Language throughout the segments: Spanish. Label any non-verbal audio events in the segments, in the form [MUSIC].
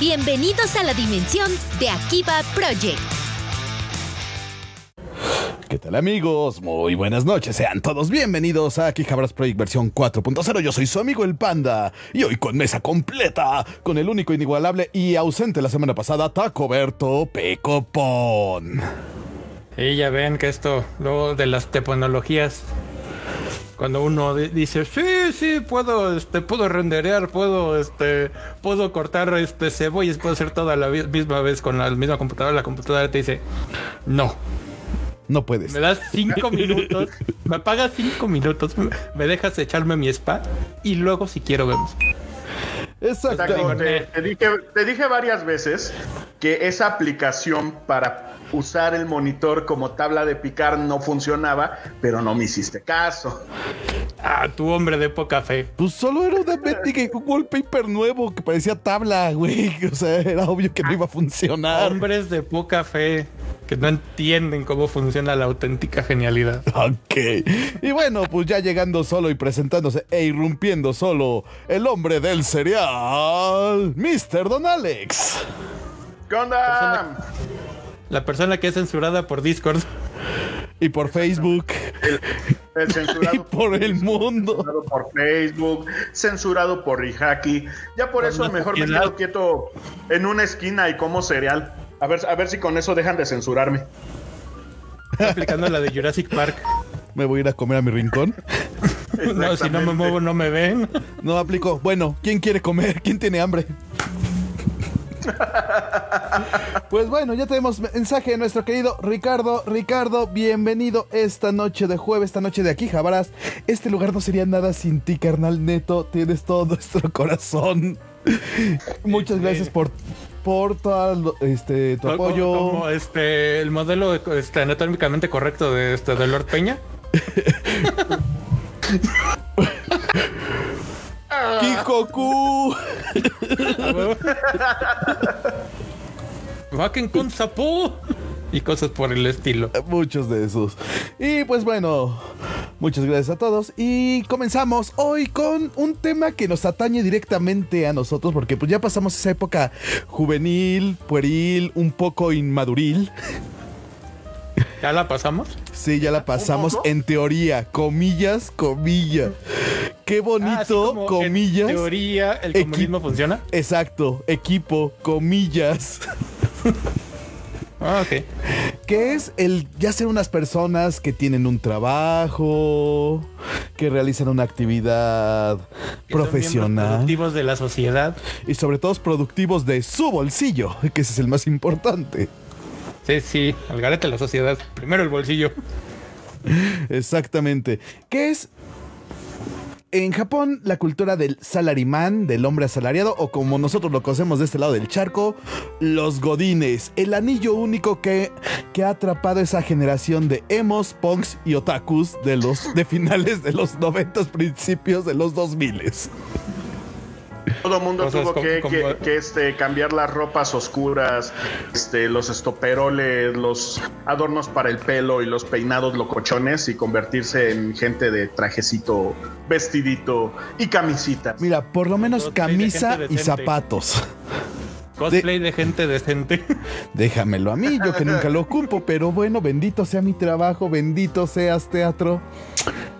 Bienvenidos a la dimensión de Akiba Project. ¿Qué tal amigos? Muy buenas noches, sean todos bienvenidos a Akihabras Project versión 4.0. Yo soy su amigo el Panda y hoy con mesa completa, con el único inigualable y ausente la semana pasada, Tacoberto Pecopón. Y ya ven que esto, luego de las teponologías, cuando uno di- dice, sí, sí, puedo, este, puedo renderear, puedo, este, puedo cortar, este, cebollas, puedo hacer toda la misma vez con la misma computadora, la computadora te dice, no, No puedes. me das cinco minutos, me pagas cinco minutos, me- dejas echarme mi spa y luego si quiero vemos. Exacto, te, te dije, te dije varias veces que esa aplicación para usar el monitor como tabla de picar no funcionaba, pero no me hiciste caso. Ah, tu hombre de poca fe. Pues solo era una [LAUGHS] mendiga y un wallpaper nuevo que parecía tabla, güey. [LAUGHS] O sea, era obvio que no iba a funcionar. Hombres de poca fe que no entienden cómo funciona la auténtica genialidad. Ok. Y bueno, pues ya llegando solo y presentándose e irrumpiendo solo, el hombre del cereal, Mr. Don Alex. ¿Qué onda? La persona que es censurada por Discord. [LAUGHS] Y por Facebook. El censurado [LAUGHS] Y por el mundo. censurado por Facebook, censurado por Rihaki. Ya por Por eso mejor me quedo quieto en una esquina y como cereal. A ver, a ver si con eso dejan de censurarme. Aplicando la de Jurassic Park. Me voy a ir a comer a mi rincón. No, si no me muevo, no me ven. No aplico. Bueno, ¿quién quiere comer? ¿Quién tiene hambre? Pues bueno, ya tenemos mensaje de nuestro querido Ricardo. Ricardo, bienvenido esta noche de jueves, esta noche de aquí, Jabaras. Este lugar no sería nada sin ti, carnal neto. Tienes todo nuestro [LAUGHS] corazón. Muchas gracias por, por todo este, tu Como- apoyo. Como este, el modelo este, anatómicamente correcto de, este, de Lord Peña. [LAUGHS] Kikoku. Vaken con sapó. Y cosas por el estilo. Muchos de esos. Y pues bueno, muchas gracias a todos. Y comenzamos hoy con un tema que nos atañe directamente a nosotros, porque pues ya pasamos esa época juvenil, pueril, un poco inmaduril. ¿Ya la pasamos? Sí, ya la pasamos en teoría, comillas, comillas. Qué Ah, así bonito, como comillas. En teoría, el comunismo funciona. Exacto, equipo, comillas. Ah, ok. que es el ya ser unas personas que tienen un trabajo, que realizan una actividad Que son miembros profesional Productivos de la sociedad. y sobre todo productivos de su bolsillo, que ese es el más importante. Sí, sí, al garete la sociedad. Primero el bolsillo. Exactamente. Que es en Japón la cultura del salaryman, del hombre asalariado, o como nosotros lo conocemos de este lado del charco, los godines, el anillo único que, que ha atrapado esa generación de emos, punks y otakus de los de finales de los 90, principios de los 2000. Todo el mundo Cosas tuvo como- que, como- que- que, este, cambiar las ropas oscuras, este, los estoperoles, los adornos para el pelo y los peinados locochones y convertirse en gente de trajecito, vestidito y camisita. Mira, por lo menos camisa y zapatos. Cosplay de gente decente. [LAUGHS] Déjamelo a mí, yo que nunca lo ocupo, pero bueno, bendito sea mi trabajo, bendito seas teatro.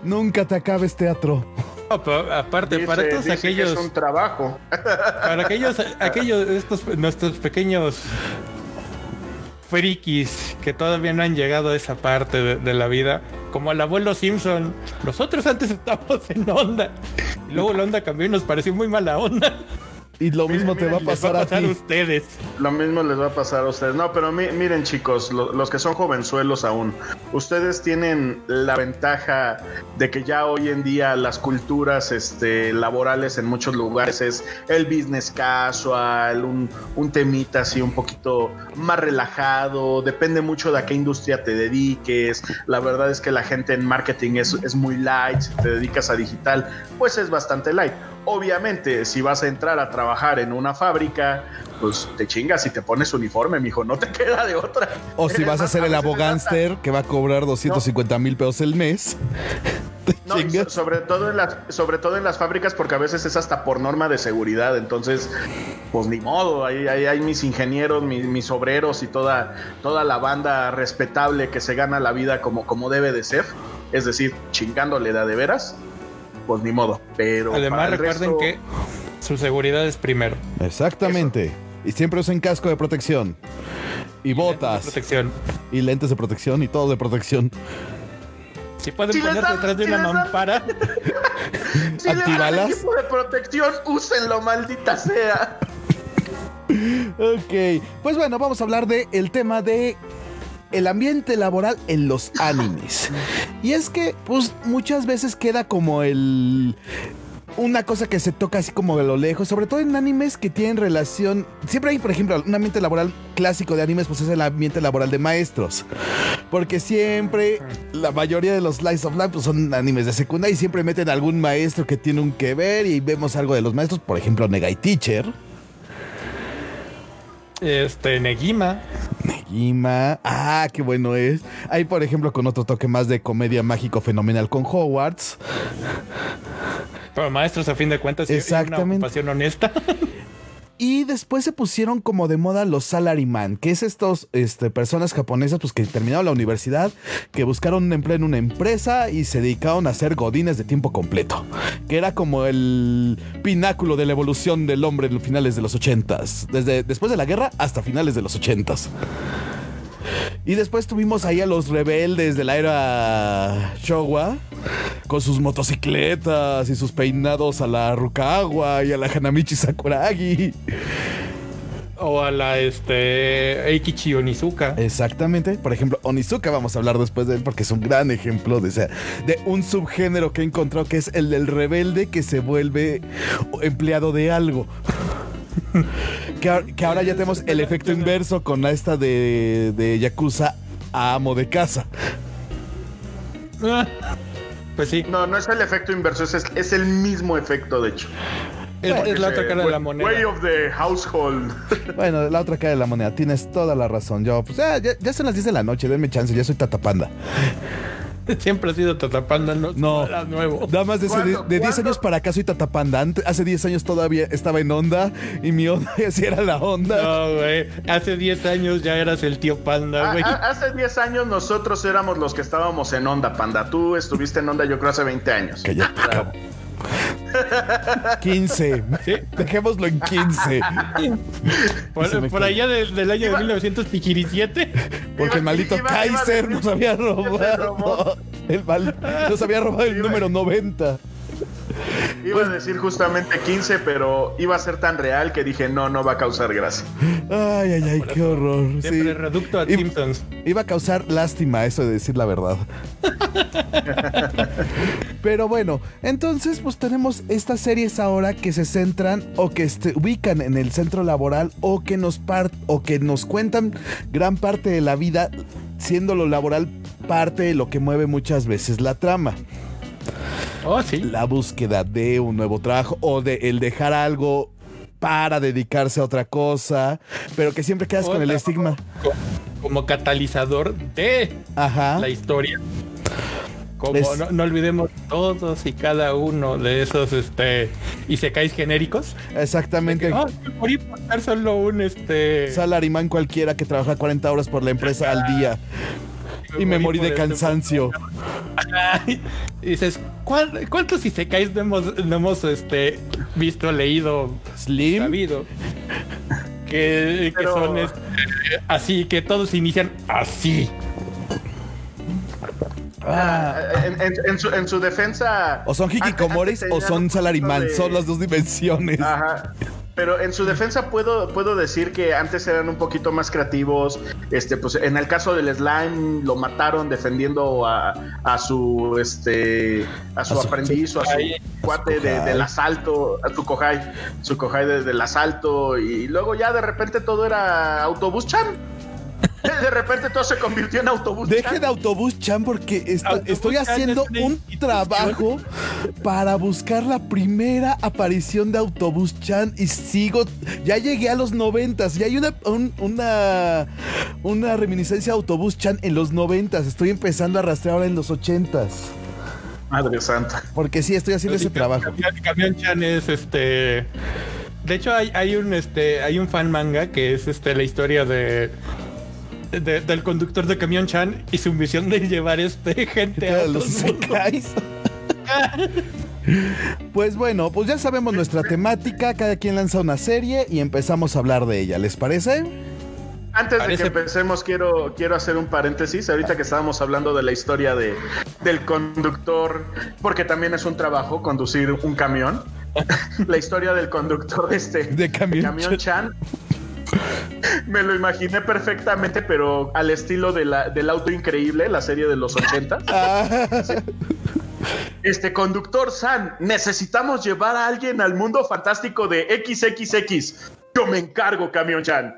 Nunca te acabes teatro. No, pero aparte, Dice- para todos dice que aquellos, es un trabajo. para aquellos, aquellos, estos, nuestros pequeños frikis que todavía no han llegado a esa parte de, de la vida, como el abuelo Simpson, nosotros antes estábamos en onda, y luego la onda cambió y nos pareció muy mala onda. Y lo mismo te va a va pasar a a pasar a ti. ustedes. Lo mismo les va a pasar a ustedes. No, pero mi- miren chicos, lo- los que son jovenzuelos aún, ustedes tienen la ventaja de que ya hoy en día las culturas este, laborales en muchos lugares es el business casual, un, un temita así un poquito más relajado, depende mucho de a qué industria te dediques. La verdad es que la gente en marketing es, es muy light, si te dedicas a digital, pues es bastante light. Obviamente, si vas a entrar a trabajar en una fábrica, pues te chingas y te pones uniforme, mijo, no te [LAUGHS] queda de otra. O si vas a ser el abogánster que va a cobrar 250 mil pesos el mes. [LAUGHS] No, sobre todo en las, sobre todo en las fábricas, porque a veces es hasta por norma de seguridad. Entonces, pues ni modo. Ahí hay mis ingenieros, mis, mis obreros y toda, toda la banda respetable que se gana la vida como, como debe de ser. Es decir, chingándole de a de veras. Pues ni modo. Pero Además, recuerden resto- que su seguridad es primero. Exactamente. Y siempre usen casco de protección. Y botas. Protección. Y lentes de protección y todo de protección. Si pueden Si ponerse detrás de si una mampara. [LAUGHS] Si ¿Antibalas? equipo de protección, úsenlo, maldita sea. Ok. Pues bueno, vamos a hablar de el tema de el ambiente laboral en los [LAUGHS] animes. Y es que, pues, muchas veces queda como el. Una cosa que se toca así como de lo lejos, sobre todo en animes que tienen relación. Siempre hay, por ejemplo, un ambiente laboral clásico de animes, pues es el ambiente laboral de maestros. Porque siempre, la mayoría de los Slice of Life pues, son animes de secundaria y siempre meten algún maestro que tiene un que ver y vemos algo de los maestros, por ejemplo, Negai Teacher. Este, Negima. Negima. Ah, qué bueno es. Hay, por ejemplo, con otro toque más de comedia mágico fenomenal con Hogwarts. Pero maestros, a fin de cuentas, Exactamente. una ocupación honesta. [LAUGHS] Y después se pusieron como de moda los salaryman, que es estos este, personas japonesas pues, que terminaron la universidad, que buscaron un empleo en una empresa y se dedicaron a ser godines de tiempo completo. Que era como el pináculo de la evolución del hombre en los finales de los ochentas. Desde después de la guerra hasta finales de los ochentas. Y después tuvimos ahí a los rebeldes de la era Showa con sus motocicletas y sus peinados a la Rukawa y a la Hanamichi Sakuragi. o a la este Eikichi Onizuka. Exactamente. Por ejemplo, Onizuka, vamos a hablar después de él porque es un gran ejemplo de, de un subgénero que encontró que es el del rebelde que se vuelve empleado de algo. [LAUGHS] que, ahora- que ahora ya tenemos el efecto inverso con esta de, de Yakuza a amo de casa. [LAUGHS] Pues sí, No, no es el efecto inverso, es, es el mismo efecto, de hecho. es, es la otra cara de la Way moneda. of the household. [LAUGHS] Bueno, la otra cara de la moneda, tienes toda la razón. Yo, pues ya, ya, ya son las 10 de la noche, denme chance, ya soy tatapanda. [LAUGHS] Siempre ha sido Tatapanda, no, No. nada nuevo. Nada más de, de 10 ¿Cuándo? años para acá soy tatapanda. Ante- hace 10 años todavía estaba en onda y mi onda [LAUGHS] así era la onda. No, güey. Hace 10 años ya eras el tío Panda, Ah, güey. ah, hace 10 años nosotros éramos los que estábamos en onda, panda. Tú estuviste en onda yo creo hace 20 años. Cállate. 15. Sí. Dejémoslo en 15. Por, allá de- del año de 1917. Porque el maldito Iba- iba Kaiser nos había robado. El mal, nos había robado el número 90. Iba a decir justamente 15, pero iba a ser tan real que dije, no, no va a causar gracia. Ay, ay, ay, qué horror. Sí. Reducto a Simpsons. Iba a causar lástima eso de decir la verdad. [LAUGHS] Pero bueno, entonces pues tenemos estas series ahora que se centran o que se ubican en el centro laboral o que nos par- o que nos cuentan gran parte de la vida siendo lo laboral parte de lo que mueve muchas veces la trama. Oh, sí. La búsqueda de un nuevo trabajo o de el dejar algo para dedicarse a otra cosa, pero que siempre quedas con el estigma. co- Como catalizador de Ajá. la historia. Como no, no olvidemos todos y cada uno de esos este y se caes genéricos. Exactamente. Ah, morí por ser solo un este Salaryman cualquiera que trabaja 40 horas por la empresa al día. Y me morí de este- cansancio. Y dices, ¿cuál- ¿cuántos si se caes no hemos, no hemos este, visto, leído, Slim. sabido? Que, son este, así, que todos inician así. Ah, En, en- en su, en su defensa. o son hikikomoris o son de- Son las dos dimensiones. Ajá. Pero en su defensa puedo, puedo decir que antes eran un poquito más creativos. Este, pues en el caso del slime lo mataron defendiendo a, a su este a su A su- aprendiz o a su cuate de- del asalto, a su kohai, su kohai de- del asalto, y luego ya de repente todo era autobús chan. De repente todo se convirtió en autobús Dejen chan. Autobús Chan porque Autobús estoy Chan haciendo es un institución. trabajo para buscar la primera aparición de Autobús Chan y sigo. Ya llegué a los noventas y hay una, un- una, una reminiscencia de Autobús Chan en los noventas. Estoy empezando a rastrear ahora en los ochentas. Madre santa. Porque sí, estoy haciendo ese trabajo. Camión, Camión Chan es este. De hecho, hay, hay un este. Hay un fan manga que es este la historia de. De- del conductor de Camión Chan y su misión de llevar este gente a Los. [LAUGHS] Pues bueno, pues ya sabemos nuestra temática, cada quien lanza una serie y empezamos a hablar de ella, ¿les parece? Antes Parece- de que empecemos, quiero, quiero hacer un paréntesis. Ahorita que estábamos hablando de la historia de, del conductor, porque también es un trabajo conducir un camión. [LAUGHS] la historia del conductor este, De Camión Chan. [LAUGHS] Me lo imaginé perfectamente, pero al estilo de la, del auto increíble, la serie de los 80. [LAUGHS] Ah, Este conductor San, necesitamos llevar a alguien al mundo fantástico de XXX. Yo me encargo, Camión Chan.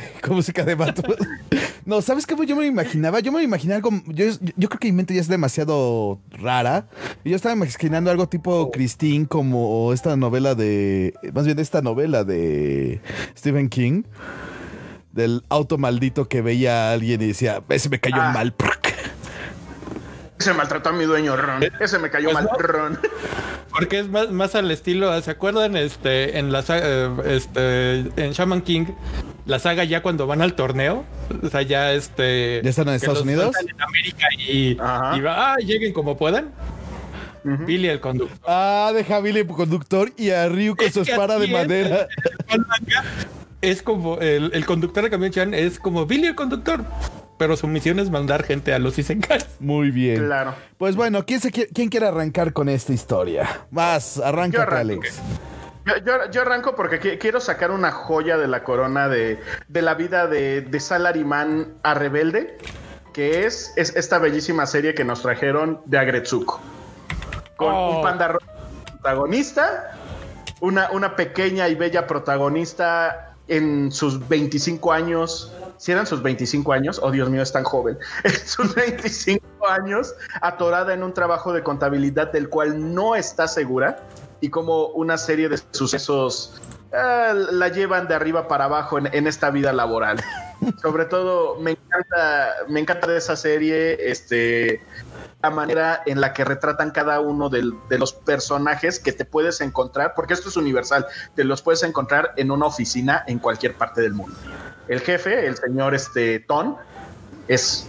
[LAUGHS] con música de vato. [LAUGHS] No, ¿sabes cómo yo me lo imaginaba? Yo me lo imaginaba como. Yo, yo creo que mi mente ya es demasiado rara. Y yo estaba imaginando algo tipo Christine, como esta novela de. Más bien, esta novela de Stephen King. Del auto maldito que veía a alguien y decía, ese me cayó Ah. mal. Ese maltrató a mi dueño Ron. Ese me cayó Pues mal no. Ron. Porque es más, más al estilo, ¿se acuerdan? Este, en la saga, eh, este, en Shaman King, la saga ya cuando van al torneo, o sea, ya este. ¿Ya están en Estados Unidos? En América y, Ajá. y va, ah, lleguen como puedan. Billy el conductor. Ah, deja a Billy conductor y a Ryu con Es su espada de es, madera. el [LAUGHS] Es como el, el conductor de camión Chan es como Billy el conductor, pero su misión es mandar gente a los Isenkais. Muy bien. Claro. Pues bueno, ¿quién, se quiere, ¿quién quiere arrancar con esta historia? Vas, arranca. Alex. Yo, yo- yo arranco porque qui- quiero sacar una joya de la corona de, de la vida de, de Salaryman a Rebelde, que es, es esta bellísima serie que nos trajeron de Agretsuko. Con Oh. un panda rojo protagonista, una, una pequeña y bella protagonista en sus 25 años. Si eran sus 25 años, oh Dios mío, es tan joven. [LAUGHS] En sus 25 años, atorada en un trabajo de contabilidad del cual no está segura y como una serie de sucesos eh, la llevan de arriba para abajo en, en esta vida laboral. [LAUGHS] Sobre todo, me encanta, me encanta de esa serie, este, la manera en la que retratan cada uno del- de los personajes que te puedes encontrar, porque esto es universal, te los puedes encontrar en una oficina en cualquier parte del mundo. El jefe, el señor este, Ton, es,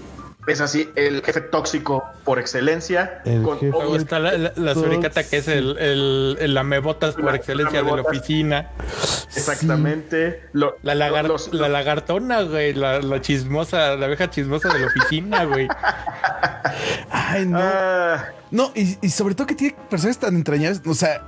es así, el jefe tóxico por excelencia. El jefe. Luego está la, la, la suricata que es el, el, el lamebotas por La- excelencia de la oficina. Exactamente. Lo- La, lagar- los- la lagartona, güey. La, la chismosa, la abeja chismosa de la oficina, güey. [LAUGHS] Ay, no. Ah, No, y, y sobre todo que tiene personajes tan entrañables. O sea,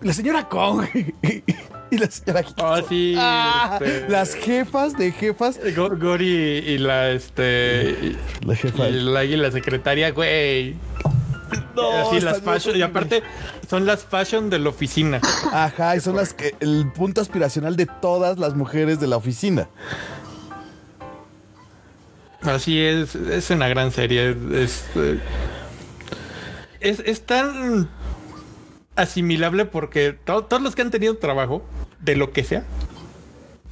la señora Kong [LAUGHS] [LAUGHS] y la señora. Oh, sí. Ah, este, Las jefas de jefas. Go- Gori y la, este... y- La jefa. Y la, y la secretaria, güey. No, Así las están muy fashion. Y aparte, son las fashion de la oficina. Ajá, y son las que el punto aspiracional de todas las mujeres de la oficina. Así es, es una gran serie. Es, eh, es, es tan asimilable porque to- todos los que han tenido trabajo, de lo que sea,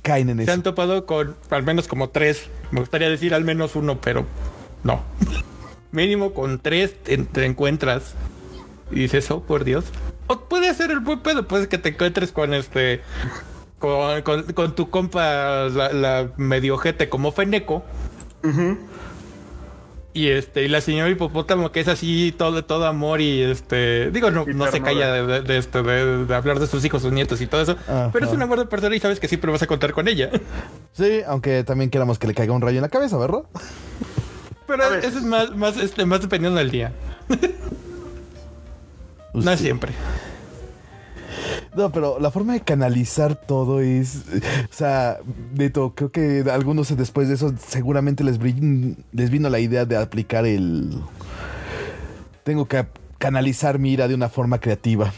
Caen en se eso. han topado con al menos como tres. Me gustaría decir al menos uno, pero no. [LAUGHS] Mínimo con tres te, te encuentras y dices, oh, por Dios. O puede ser el buen pedo, pues que te encuentres con este. Con, con- con tu compa, la, la medio ojete como Feneco. Y este, y la señora hipopótamo que es así todo, todo amor y este, digo, no, no se calla de, de- de esto, de, de hablar de sus hijos, sus nietos y todo eso. Ajá. Pero es un amor de persona y sabes que siempre vas a contar con ella. Sí, aunque también queramos que le caiga un rayo en la cabeza, ¿verdad? Pero eso es más, más, este, más dependiendo del día. No Usted- siempre. No, pero la forma de canalizar todo es. O sea, Neto, creo que algunos después de eso seguramente les, brin- les vino la idea de aplicar el. Tengo que canalizar mi ira de una forma creativa.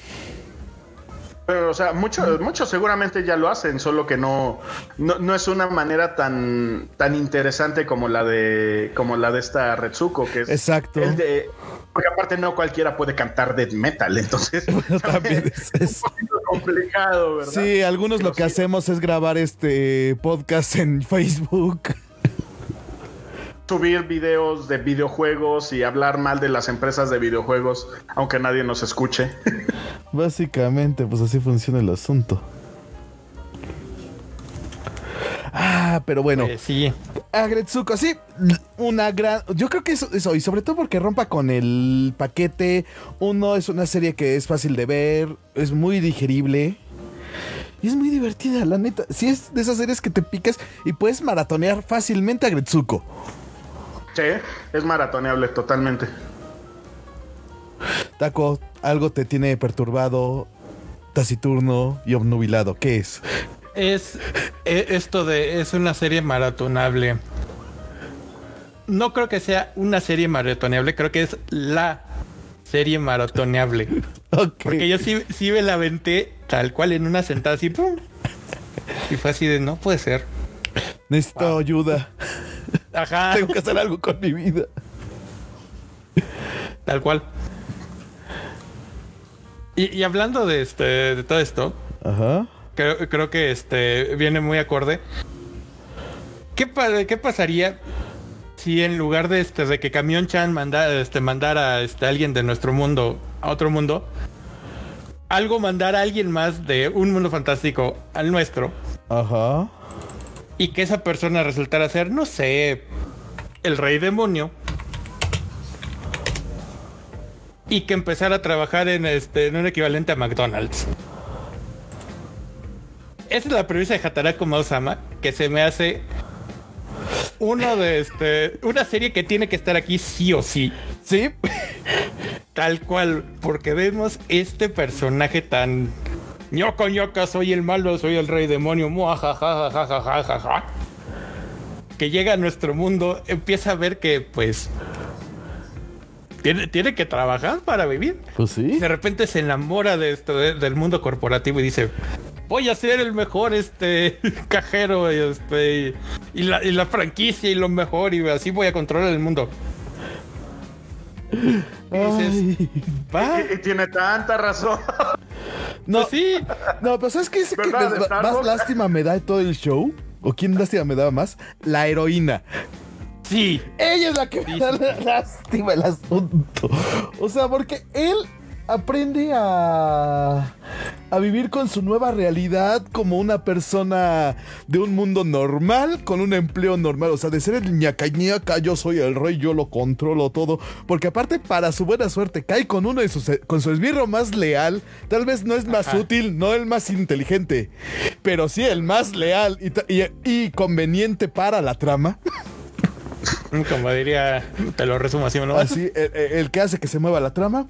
Pero, o sea, muchos muchos seguramente ya lo hacen, solo que no, no, no es una manera tan, tan interesante como la de como la de esta Retsuko, que es Exacto. el de porque aparte no cualquiera puede cantar death metal, entonces [LAUGHS] También es- es- un poquito complicado, ¿verdad? Sí, algunos lo que sí. hacemos es grabar este podcast en Facebook. Subir videos de videojuegos y hablar mal de las empresas de videojuegos, aunque nadie nos escuche. [LAUGHS] Básicamente, pues así funciona el asunto. Ah, pero bueno. Eh, sí. Agretsuko, sí, una gran. Yo creo que eso, eso, y sobre todo porque rompa con el paquete. Uno es una serie que es fácil de ver, es muy digerible. Y es muy divertida, la neta. Sí, es de esas series que te picas y puedes maratonear fácilmente a Gretsuko. Sí, es maratoneable totalmente. Taco, algo te tiene perturbado, taciturno y obnubilado. ¿Qué es? Es e- esto de es una serie maratonable. No creo que sea una serie maratoneable, creo que es la serie maratoneable. [LAUGHS] Porque yo sí, sí me la aventé tal cual en una sentada así. ¡pum! Y fue así de no puede ser. Necesito ayuda. Ajá, [LAUGHS] Tengo que hacer algo con mi vida. tal cual. Y, y hablando de este de todo esto, Ajá. creo, creo que este viene muy acorde. ¿Qué, pa- qué pasaría si en lugar de este de que Camión Chan manda, este, mandara este, a alguien de nuestro mundo a otro mundo, algo mandara a alguien más de un mundo fantástico al nuestro Ajá. Y que esa persona resultara ser, no sé, el rey demonio? Y que empezara a trabajar en este en un equivalente a McDonald's. Esa es la premisa de Hataraku Mausama, que se me hace uno de este una serie que tiene que estar aquí sí o sí, Sí. tal cual, porque vemos este personaje tan ñoco ñoca, soy el malo, soy el rey demonio, muajajajajajajaja, que llega a nuestro mundo, empieza a ver que pues tiene, tiene que trabajar para vivir. Pues sí. De repente se enamora de esto, de- del mundo corporativo y dice, voy a ser el mejor este [LAUGHS] cajero este, y, la, y la franquicia y lo mejor y así voy a controlar el mundo. Y dices, va, Y, y tiene tanta razón. No, pues sí, no, pero ¿sabes qué es que ¿Verdad, me- más lástima me da de todo el show? ¿O quién lástima me daba más? La heroína. sí. Ella es la que me da la- lástima el asunto. O sea, porque él aprende a, a vivir con su nueva realidad como una persona de un mundo normal, con un empleo normal. O sea, de ser el ñaca ñaca, yo soy el rey, yo lo controlo todo. Porque aparte, para su buena suerte, cae con uno de sus, con su esbirro más leal. Tal vez no es más Ajá. útil, no el más inteligente, pero sí el más leal y, y- y conveniente para la trama. [LAUGHS] Como diría, te lo resumo así, ¿no? Así, el que hace que se mueva la trama.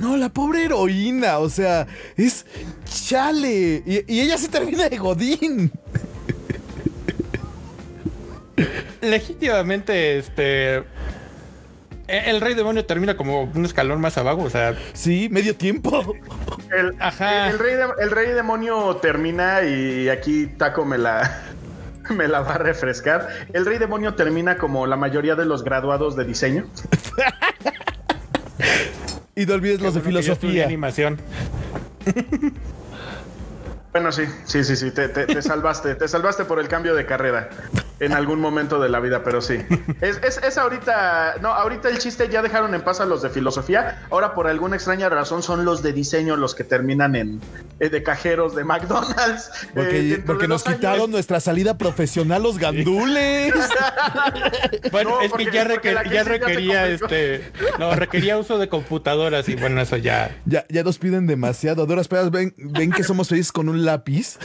No, la pobre heroína, o sea, es chale. Y, y ella se termina de Godín. Legítimamente, este... e- El rey demonio termina como un escalón más abajo, o sea, Sí, medio tiempo. El, Ajá. el rey de- el rey demonio termina y aquí Taco me la, [LAUGHS] me la va a refrescar. El rey demonio termina como la mayoría de los graduados de diseño. [LAUGHS] Y no olvides los de bueno filosofía. animación. Bueno, sí, sí, sí, sí, te, te- te salvaste, te salvaste por el cambio de carrera en algún momento de la vida, pero sí. [LAUGHS] Es, es, es ahorita, no, ahorita el chiste ya dejaron en paz a los de filosofía, ahora por alguna extraña razón son los de diseño los que terminan en eh, de cajeros de McDonald's. Eh, Porque, dentro porque de nos años- quitaron nuestra salida profesional los gandules. [LAUGHS] Bueno, No, es porque- que ya, requer- ya requería este. No, requería uso de computadoras y bueno, eso ya. Ya, ya nos piden demasiado. Duras pedas, ven, ven que somos felices con un lápiz.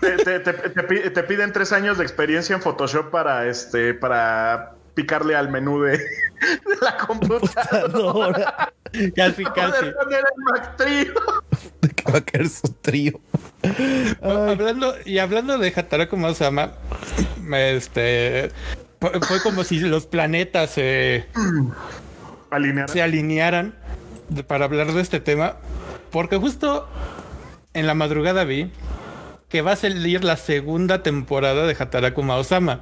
Te, te- te- te pi- te piden tres años de experiencia en Photoshop para este, para picarle al menú de, [LAUGHS] de la computadora. [LAUGHS] Casi, casi. Poder poner el Mac Trio. ¿de [LAUGHS] qué va a caer su trío? Hablando, y hablando de Hataraku Mausama, me, este. Fue como si los planetas se, [CLEARS THROAT] Alinear. se alinearan para hablar de este tema. Porque justo en la madrugada vi que va a salir la segunda temporada de Hataraku Mausama.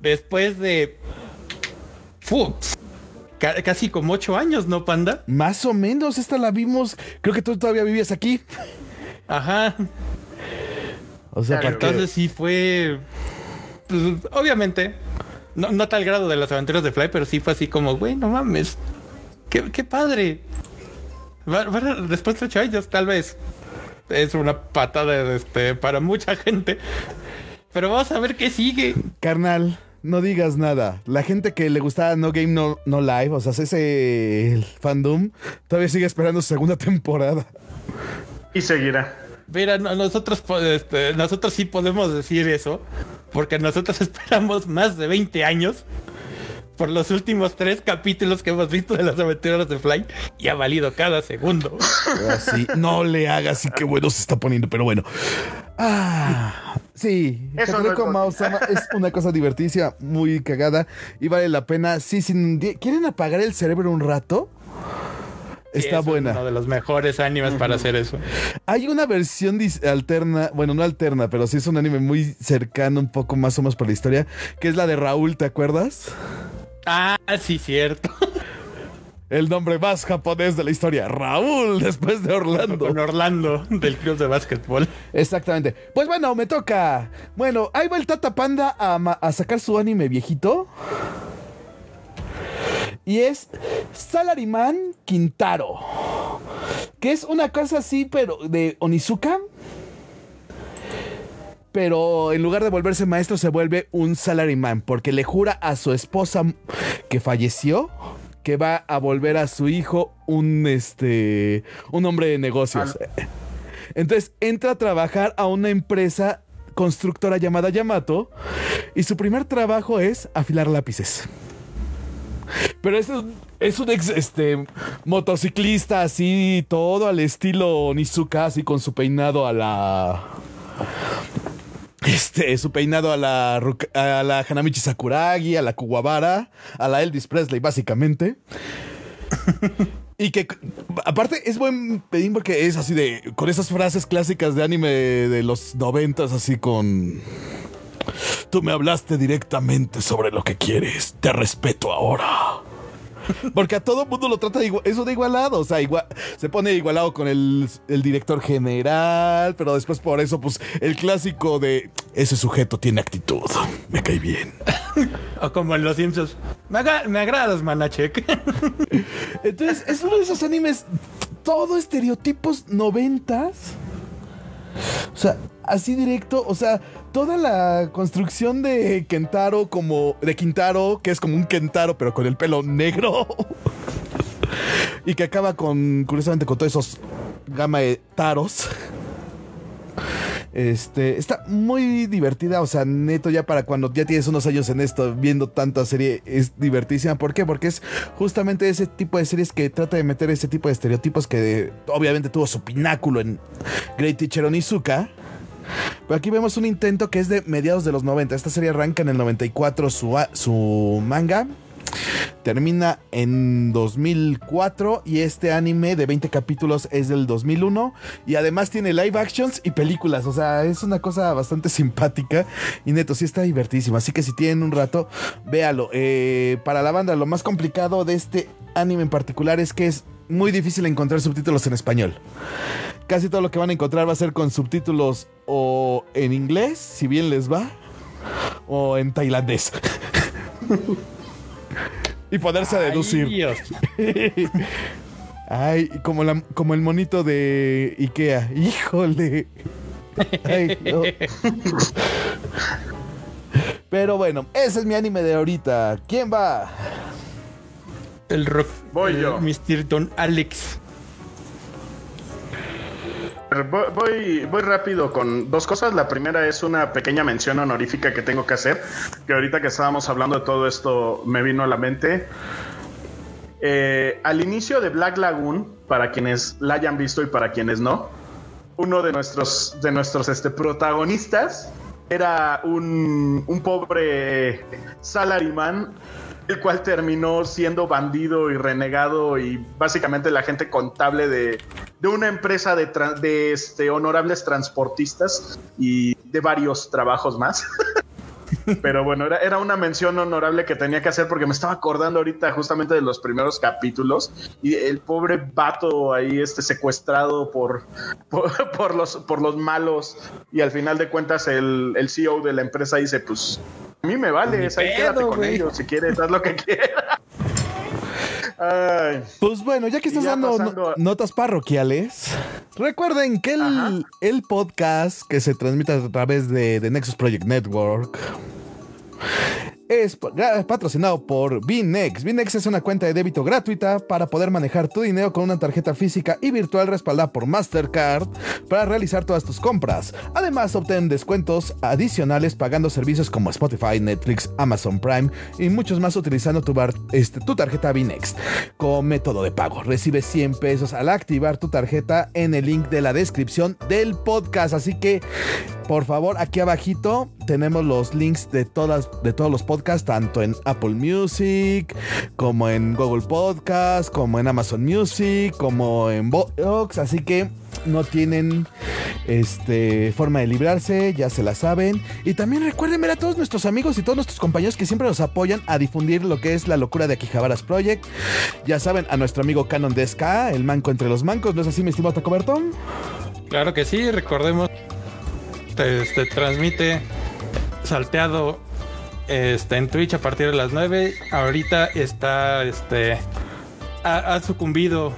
Después de. fu, ca- casi como ocho años, ¿no, Panda? Más o menos, esta la vimos. Creo que tú todavía vivías aquí. Ajá. O sea, Claro. para que- Entonces sí fue. pues, obviamente, no, no tal grado de las aventuras de Fly, pero sí fue así como, güey, no mames. Qué, qué padre. Después de ocho años, tal vez es una patada este, para mucha gente. Pero vamos a ver qué sigue. Carnal, no digas nada. La gente que le gustaba No Game No, no Live, o sea, ese el fandom, todavía sigue esperando su segunda temporada. Y seguirá. Mira, no- nosotros, este, nosotros sí podemos decir eso, porque nosotros [LAUGHS] esperamos más de 20 años por los últimos tres capítulos que hemos visto de las aventuras de Fly y ha valido cada segundo. Así, no le hagas y qué bueno se está poniendo, pero bueno. Ah, sí, no es una cosa divertísima, muy cagada y vale la pena. Sí, sin, ¿quieren apagar el cerebro un rato? Está Es buena. Uno de los mejores animes para hacer eso. Hay una versión alterna, bueno, no alterna, pero sí es un anime muy cercano, un poco más o menos por la historia, que es la de Raúl, ¿te acuerdas? Ah, sí, cierto. El nombre más japonés de la historia, Raúl, después de Orlando. Con Orlando del club de básquetbol. Exactamente. Pues bueno, me toca. Bueno, ahí va el Tata Panda a, sacar su anime viejito. Y es Salaryman Quintaro. Que es una cosa así, pero de Onizuka. Pero en lugar de volverse maestro, se vuelve un salaryman. Porque le jura a su esposa que falleció que va a volver a su hijo un este. un hombre de negocios. Entonces entra a trabajar a una empresa constructora llamada Yamato y su primer trabajo es afilar lápices. Pero es un, es un ex este, motociclista así, todo al estilo Nizuka, así con su peinado a la. Este, su peinado a la, a la Hanamichi Sakuragi, a la Kuwabara, a la Elvis Presley, básicamente. [LAUGHS] Y que aparte es buen pedín porque es así de. con esas frases clásicas de anime de los noventas, así con. Tú me hablaste directamente sobre lo que quieres. Te respeto ahora. Porque a todo mundo lo trata de igual, eso de igualado. O sea, igual, se pone igualado con el, el director general, pero después por eso, pues, el clásico de ese sujeto tiene actitud. Me cae bien. [LAUGHS] O como en Los Simpsons. Me, aga- me agradas, Manachek. [LAUGHS] Entonces, es uno de esos animes, todo estereotipos noventas. O sea, así directo, o sea, toda la construcción de Kentaro como, de Quintaro, que es como un Kentaro, pero con el pelo negro. [LAUGHS] y que acaba con, curiosamente, con todos esos gama de taros. Este, está muy divertida, o sea, neto ya para cuando ya tienes unos años en esto, viendo tanta serie, es divertísima. ¿Por qué? Porque es justamente ese tipo de series que trata de meter ese tipo de estereotipos que obviamente tuvo su pináculo en Great Teacher Onizuka. Pero aquí vemos un intento que es de mediados de los 90. Esta serie arranca en el 94 su, su manga. Termina en 2004 y este anime de 20 capítulos es del 2001 y además tiene live actions y películas, o sea, es una cosa bastante simpática y neto, sí está divertísimo, así que si tienen un rato, véalo. Eh, para la banda, lo más complicado de este anime en particular es que es muy difícil encontrar subtítulos en español. Casi todo lo que van a encontrar va a ser con subtítulos o en inglés, si bien les va, o en tailandés. y poderse deducir. Ay, Dios. Ay, como, la, como el monito de Ikea. Híjole. Ay, no. Pero bueno, ese es mi anime de ahorita. ¿Quién va? El rock. Voy el yo. Mr. Don Alex. Voy, voy, rápido con dos cosas. La primera es una pequeña mención honorífica que tengo que hacer, que ahorita que estábamos hablando de todo esto me vino a la mente. Eh, al inicio de Black Lagoon, para quienes la hayan visto y para quienes no, uno de nuestros, de nuestros este, protagonistas era un, un pobre salaryman, el cual terminó siendo bandido y renegado y básicamente la gente contable de, de una empresa de, este, honorables transportistas y de varios trabajos más. [LAUGHS] Pero bueno, era, era una mención honorable que tenía que hacer porque me estaba acordando ahorita justamente de los primeros capítulos y el pobre vato ahí este secuestrado por, [LAUGHS] por, los, por los malos y al final de cuentas el, el CEO de la empresa dice pues a mí me vale, ahí quédate con ellos si quieres, haz lo que [LAUGHS] quieras. Pues bueno, ya que estás dando notas parroquiales, recuerden que el, el, podcast que se transmite a través de, de Nexus Project Network es patrocinado por Binex. Binex es una cuenta de débito gratuita para poder manejar tu dinero con una tarjeta física y virtual respaldada por Mastercard para realizar todas tus compras. Además, obtén descuentos adicionales pagando servicios como Spotify, Netflix, Amazon Prime y muchos más utilizando tu, este, tarjeta Binex como método de pago. Recibes 100 pesos al activar tu tarjeta en el link de la descripción del podcast. Así que, por favor, aquí abajito tenemos los links de, todas, de todos los podcasts, tanto en Apple Music, como en Google Podcast, como en Amazon Music, como en Vox. Así que no tienen este, forma de librarse, ya se la saben. Y también recuerden ver a todos nuestros amigos y todos nuestros compañeros que siempre nos apoyan a difundir lo que es la locura de Akihabaras Project. Ya saben, a nuestro amigo Canon de el manco entre los mancos, ¿no es así, mi estimado Taco Bertón? Claro que sí, recordemos, este, transmite salteado este, en Twitch a partir de las 9. Ahorita está, este, ha, sucumbido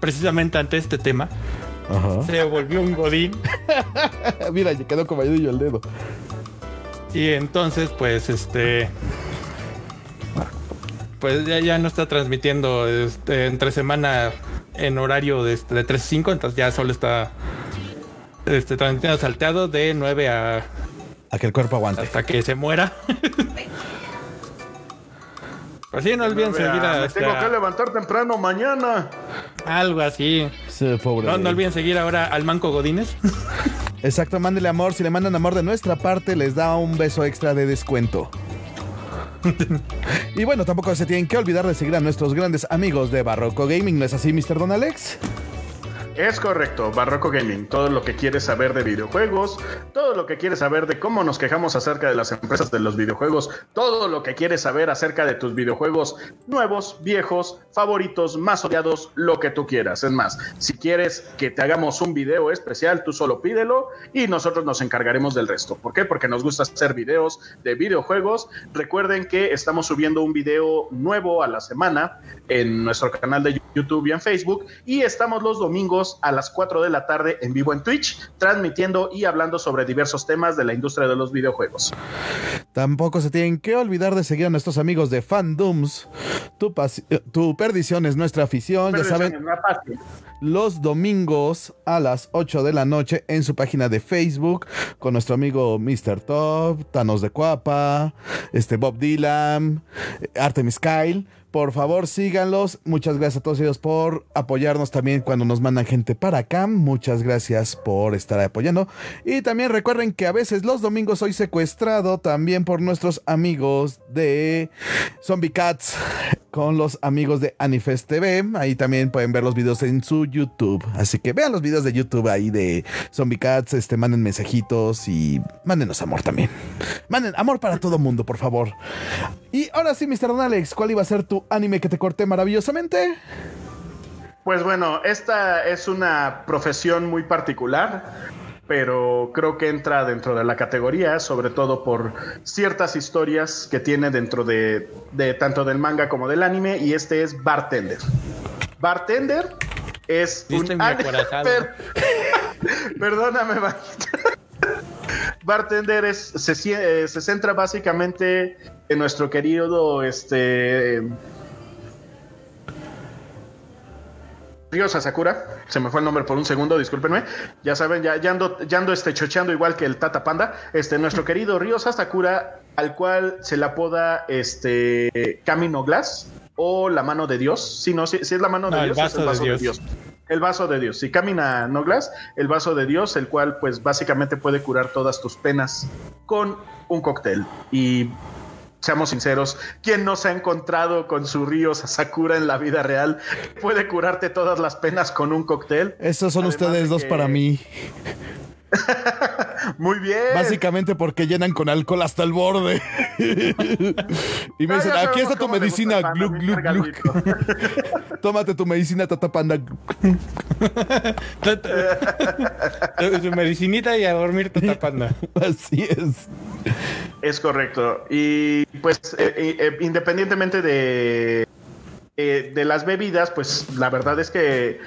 precisamente ante este tema. Se volvió un godín. [LAUGHS] Mira, ya quedó como ayudo el dedo. Y entonces, pues, este, pues ya, ya no está transmitiendo este, entre semana en horario de, este, de 3 a 5, entonces ya solo está este, transmitiendo salteado de 9 a a que el cuerpo aguante. Hasta que se muera. pues sí, no olviden seguir a. Este, tengo que levantar temprano mañana. Algo así. no, no olviden seguir ahora al Manco Godínez. [LAUGHS] Exacto, mándele amor. Si le mandan amor de nuestra parte, les da un beso extra de descuento. [LAUGHS] y bueno, tampoco se tienen que olvidar de seguir a nuestros grandes amigos de Barroco Gaming, ¿no es así, Mr. Don Alex? Es correcto, Barroco Gaming. Todo lo que quieres saber de videojuegos, todo lo que quieres saber de cómo nos quejamos acerca de las empresas de los videojuegos, todo lo que quieres saber acerca de tus videojuegos nuevos, viejos, favoritos, más odiados, lo que tú quieras. Es más, si quieres que te hagamos un video especial, tú solo pídelo y nosotros nos encargaremos del resto. ¿Por qué? Porque nos gusta hacer videos de videojuegos. Recuerden que estamos subiendo un video nuevo a la semana en nuestro canal de YouTube y en Facebook y estamos los domingos a las 4 de la tarde en vivo en Twitch, transmitiendo y hablando sobre diversos temas de la industria de los videojuegos. Tampoco se tienen que olvidar de seguir a nuestros amigos de Fandoms. Tu, tu perdición es nuestra afición, ya saben. Los domingos a las 8 de la noche en su página de Facebook con nuestro amigo Mr. Top, Thanos de Cuapa, este Bob Dylan, Artemis Kyle por favor, síganlos. Muchas gracias a todos ellos por apoyarnos también cuando nos mandan gente para acá. Muchas gracias por estar apoyando. Y también recuerden que a veces los domingos soy secuestrado también por nuestros amigos de Zombie Cats con los amigos de Anifest TV. Ahí también pueden ver los videos en su YouTube. Así que vean los videos de YouTube ahí de Zombie Cats. Este, manden mensajitos y mándenos amor también. Manden amor para todo mundo, por favor. Y ahora sí, Mr. Don Alex, ¿cuál iba a ser tu anime que te corté maravillosamente? Pues bueno, esta es una profesión muy particular pero creo que entra dentro de la categoría, sobre todo por ciertas historias que tiene dentro de, tanto del manga como del anime, y este es Bartender. Bartender es un [LAUGHS] [LAUGHS] Perdóname, Bartender es, se, eh, se centra básicamente en nuestro querido este Ryo Sakura, se me fue el nombre por un segundo, discúlpenme. Ya saben, ya, ya ando, ya ando este, chocheando igual que el Tata Panda. Este, nuestro [LAUGHS] querido Ryo Sakura, al cual se le apoda este Camino Glass o la mano de Dios. Si no, si, es la mano de Dios, es el vaso de Dios. El vaso de Dios. Si camina Noglas, el vaso de Dios, el cual pues básicamente puede curar todas tus penas con un cóctel. Y seamos sinceros, ¿quién no se ha encontrado con su río Sakura en la vida real? Puede curarte todas las penas con un cóctel. Esos son ustedes dos para mí. [LAUGHS] Muy bien. Básicamente porque llenan con alcohol hasta el borde. [LAUGHS] y me dicen, aquí está tu medicina. Gluk, gluk, gluk. Tómate tu medicina, tatapanda. [LAUGHS] Tu- tu medicinita y a dormir tu tapanda. Así es. Es correcto. Y pues eh, eh, eh, independientemente de, eh, de las bebidas, pues la verdad es que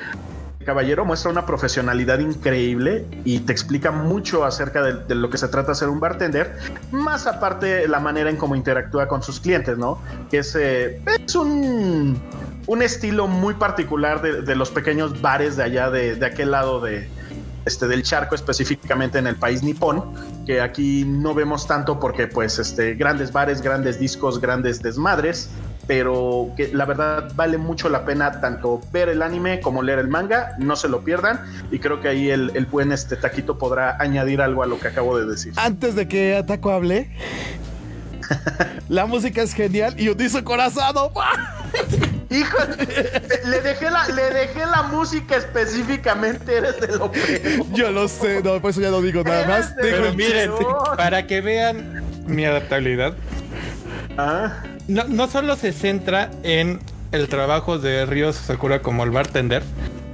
caballero muestra una profesionalidad increíble y te explica mucho acerca de, lo que se trata ser un bartender, más aparte la manera en cómo interactúa con sus clientes, ¿no? Que es, eh, es un, un estilo muy particular de, de los pequeños bares de allá, de, de aquel lado de, este, del charco específicamente en el país nipón, que aquí no vemos tanto porque pues este, grandes bares, grandes discos, grandes desmadres, pero que la verdad vale mucho la pena tanto ver el anime como leer el manga, no se lo pierdan y creo que ahí el, el buen este, Taquito podrá añadir algo a lo que acabo de decir. Antes de que Ataco hable, [LAUGHS] la música es genial y hundizo corazado. [LAUGHS] Hijo, le dejé, la, le dejé la música específicamente, eres de lo peor. Yo lo sé, no, por eso ya no digo nada más. Digo, Pero miren, para que vean mi adaptabilidad, No, solo se centra en el trabajo de Ryo Sakura como el bartender,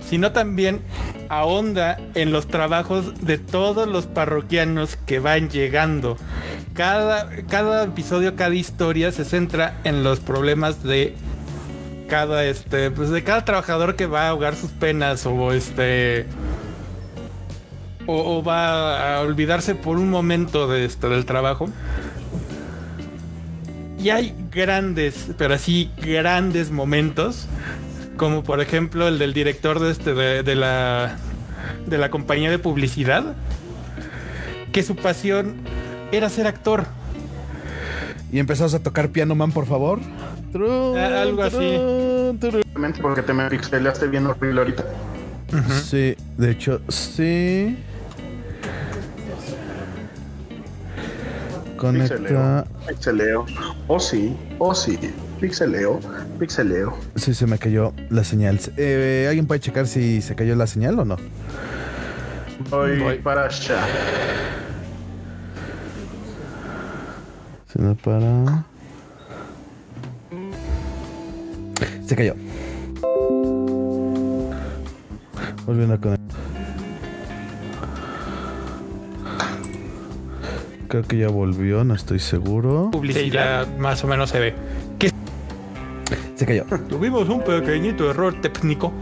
sino también ahonda en los trabajos de todos los parroquianos que van llegando. Cada, cada episodio, cada historia se centra en los problemas de cada este, pues de cada trabajador que va a ahogar sus penas o este o, o va a olvidarse por un momento de este, del trabajo. Y hay grandes, pero así grandes momentos, como por ejemplo el del director de este de, de la de la compañía de publicidad, que su pasión era ser actor. Y empezamos a tocar Piano Man, por favor. Trun, Ah, algo así. trun, trun. realmente porque te me pixeleaste bien horrible ahorita. Sí, de hecho, sí. Conecta. Pixeleo, pixeleo. Oh sí, oh sí. Pixeleo, pixeleo. Sí, se me cayó la señal. Eh, ¿Alguien puede checar si se cayó la señal o no? Voy, Voy. para allá. Se me para. Se cayó. Volviendo a conectar. Creo que ya volvió, no estoy seguro. Publicidad más o menos se ve. Que Se cayó. [LAUGHS] tuvimos un pequeñito error técnico.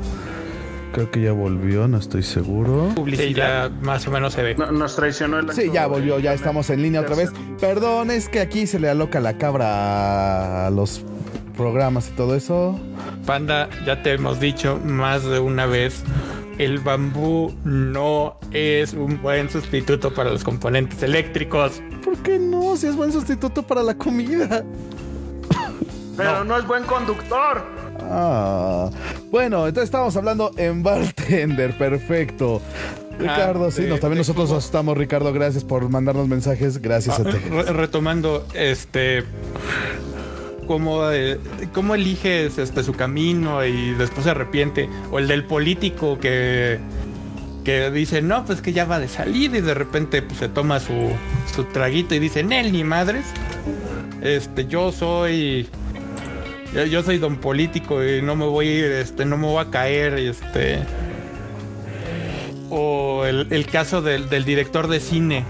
Creo que ya volvió, no estoy seguro. Publicidad más o menos se ve. No- nos traicionó el Sí, ya volvió, ya estamos en línea otra vez. Perdón, es que aquí se le aloca la cabra a los programas y todo eso. Panda, ya te hemos dicho más de una vez, el bambú no es un buen sustituto para los componentes eléctricos. ¿Por qué no? Si es buen sustituto para la comida. Pero no. es buen conductor. Ah, bueno, entonces estábamos hablando en bartender, perfecto. Ricardo, Ah, sí, de- también nosotros estamos, Ricardo, gracias por mandarnos mensajes, gracias a ti. Re- retomando, este, cómo, eh, cómo eliges este, su camino y después se arrepiente, o el del político que que dice, no, pues que ya va de salida y de repente pues, se toma su, su traguito y dice, Nel, ni madres. Este, yo soy. Yo, soy don político y no me voy a ir, este, no me voy a caer, este. O el, el caso del, del director de cine.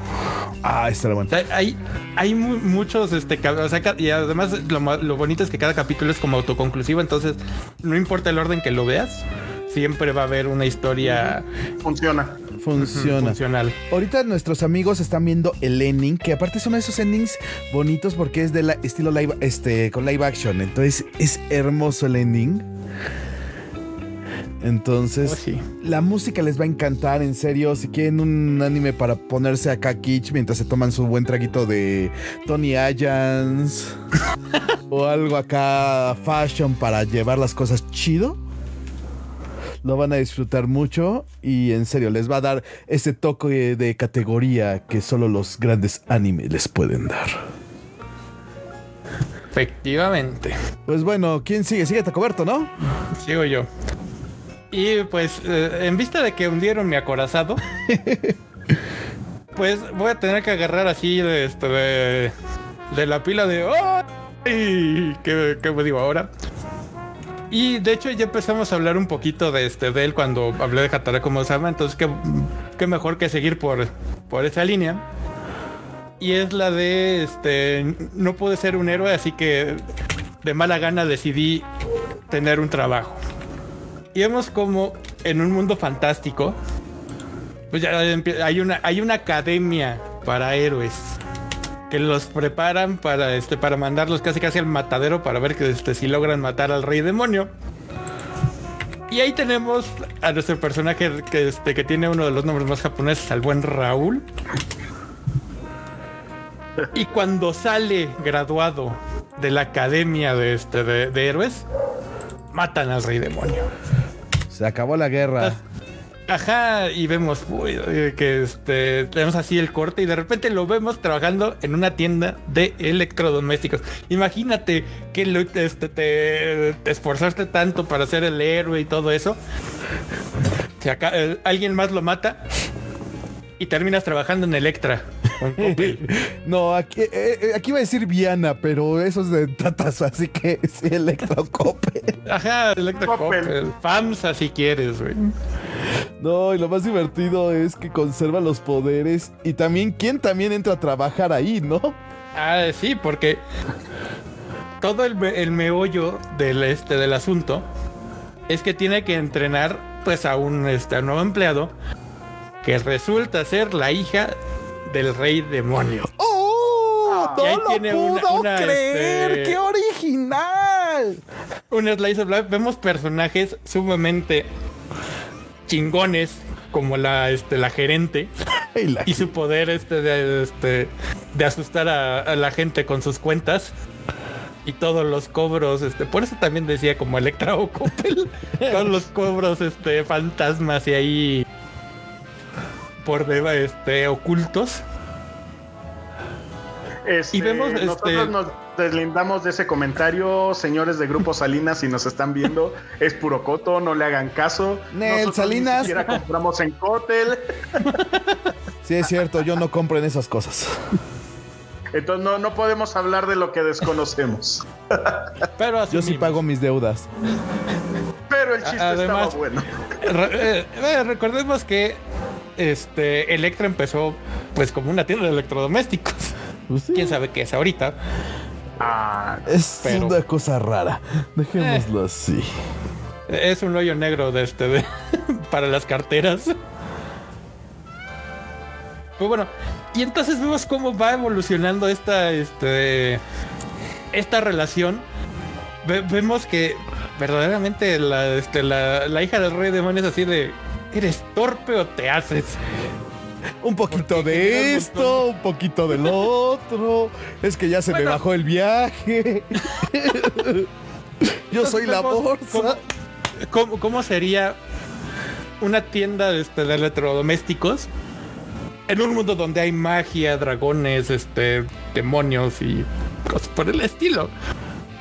Ah, está la O bueno. sea, hay, hay mu- muchos, este, o sea, y además lo, lo bonito es que cada capítulo es como autoconclusivo, entonces no importa el orden que lo veas, siempre va a haber una historia Funciona. Funciona. funcional. Ahorita nuestros amigos están viendo el ending, que aparte son esos endings bonitos porque es de la estilo live, este, con live action. Entonces es hermoso el ending. Entonces, Oh, sí. la música les va a encantar, en serio. Si quieren un anime para ponerse acá kitsch mientras se toman su buen traguito de Tony Ayans [LAUGHS] o algo acá fashion para llevar las cosas chido, lo van a disfrutar mucho y en serio les va a dar ese toque de categoría que solo los grandes animes les pueden dar. Efectivamente. Pues bueno, ¿quién sigue? Sigue Tacoberto, ¿no? Sigo yo. Y pues, eh, en vista de que hundieron mi acorazado, [LAUGHS] pues voy a tener que agarrar así de, este, de, de la pila de... ¡Oh! ¿Qué, ¿Qué me digo ahora? Y de hecho ya empezamos a hablar un poquito de este de él cuando hablé de Hatara como Sama, entonces qué, qué mejor que seguir por, por esa línea. Y es la de este no pude ser un héroe, así que de mala gana decidí tener un trabajo. Y vemos como en un mundo fantástico, pues ya hay una, hay una academia para héroes que los preparan para este para mandarlos casi casi al matadero para ver que este, si logran matar al rey demonio. Y ahí tenemos a nuestro personaje que, este, que tiene uno de los nombres más japoneses, al buen Raúl. Y cuando sale graduado de la academia de, este, de, héroes, matan al rey demonio. Se acabó la guerra. Ajá, y vemos eh, que este, tenemos así el corte y de repente lo vemos trabajando en una tienda de electrodomésticos. Imagínate que este, te, esforzaste tanto para ser el héroe y todo eso. Si acá, eh, alguien más lo mata y terminas trabajando en Electra. [LAUGHS] no, aquí, eh, aquí iba a decir Viana, pero eso es de Tatas, así que [LAUGHS] sí, Electra Ajá, Electra FAMSA si quieres, güey. No, y lo más divertido es que conserva los poderes y también quién también entra a trabajar ahí, ¿no? Ah, sí, porque todo el, meollo del, este, del asunto es que tiene que entrenar pues a un, este, nuevo empleado que resulta ser la hija del rey demonio. ¡Oh! ¡No lo tiene pudo creer! Este, ¡Qué original! Un slice of life. Vemos personajes sumamente chingones como la, este, la gerente [LAUGHS] y, su poder este de, este, de asustar a, la gente con sus cuentas y todos los cobros, este, por eso también decía como Electra o Coppel, [LAUGHS] todos los cobros este fantasmas y ahí por deba este ocultos. Este, y vemos nosotros este, nos deslindamos de ese comentario, señores de Grupo Salinas, si nos están viendo, [LAUGHS] es puro coto, no le hagan caso. Nel, Salinas. Ni siquiera compramos en Cotel. [LAUGHS] Sí, es cierto, yo no compro en esas cosas. Entonces no, no podemos hablar de lo que desconocemos. [LAUGHS] Pero yo sí pago mis deudas. Pero el chiste Además, estaba bueno. Eh, eh, recordemos que este Electra empezó pues como una tienda de electrodomésticos. Pues Quién sabe qué es ahorita. Ah, es una cosa rara. Dejémoslo eh. así. Es un hoyo negro de este [LAUGHS] para las carteras. Pues bueno, y entonces vemos cómo va evolucionando esta, este, esta relación. vemos que verdaderamente la, este, la, la hija del rey demonio es así de ¿Eres torpe o te haces? Un poquito de esto, un poquito del otro. Es que ya se me bajó el viaje. [LAUGHS] Yo soy la bolsa. ¿cómo, sería una tienda este, de electrodomésticos en un mundo donde hay magia, dragones, este, demonios y cosas por el estilo?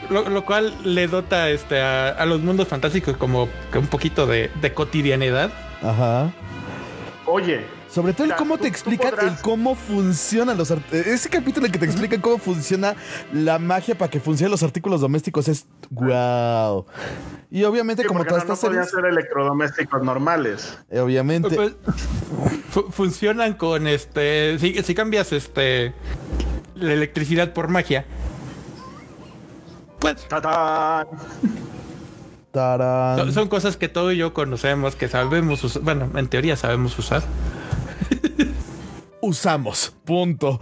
Lo, cual le dota este, a, los mundos fantásticos como que un poquito de, de cotidianidad Ajá. Oye. Sobre todo el cómo te explican el cómo funcionan los ese capítulo en que te explican cómo funciona la magia para que funcionen los artículos domésticos es wow. Y obviamente como todas estas no ser electrodomésticos normales. Eh, obviamente. Pues, funcionan con este si, si cambias este la electricidad por magia. Pues son, cosas que todo y yo conocemos, que sabemos usar. Bueno, en teoría sabemos usar. [LAUGHS] Usamos, punto.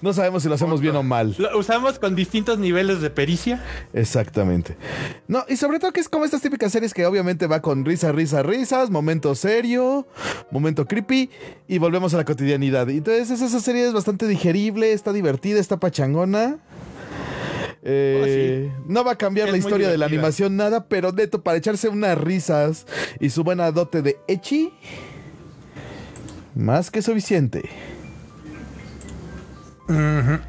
No sabemos si lo hacemos bien o mal. Lo usamos con distintos niveles de pericia. Exactamente. No, y sobre todo que es como estas típicas series que obviamente va con risa, risa, risas, momento serio, momento creepy y volvemos a la cotidianidad. Entonces esa serie es bastante digerible, está divertida, está pachangona. Eh, no va a cambiar la historia de la animación nada, pero neto, para echarse unas risas y su buena dote de Echi, más que suficiente.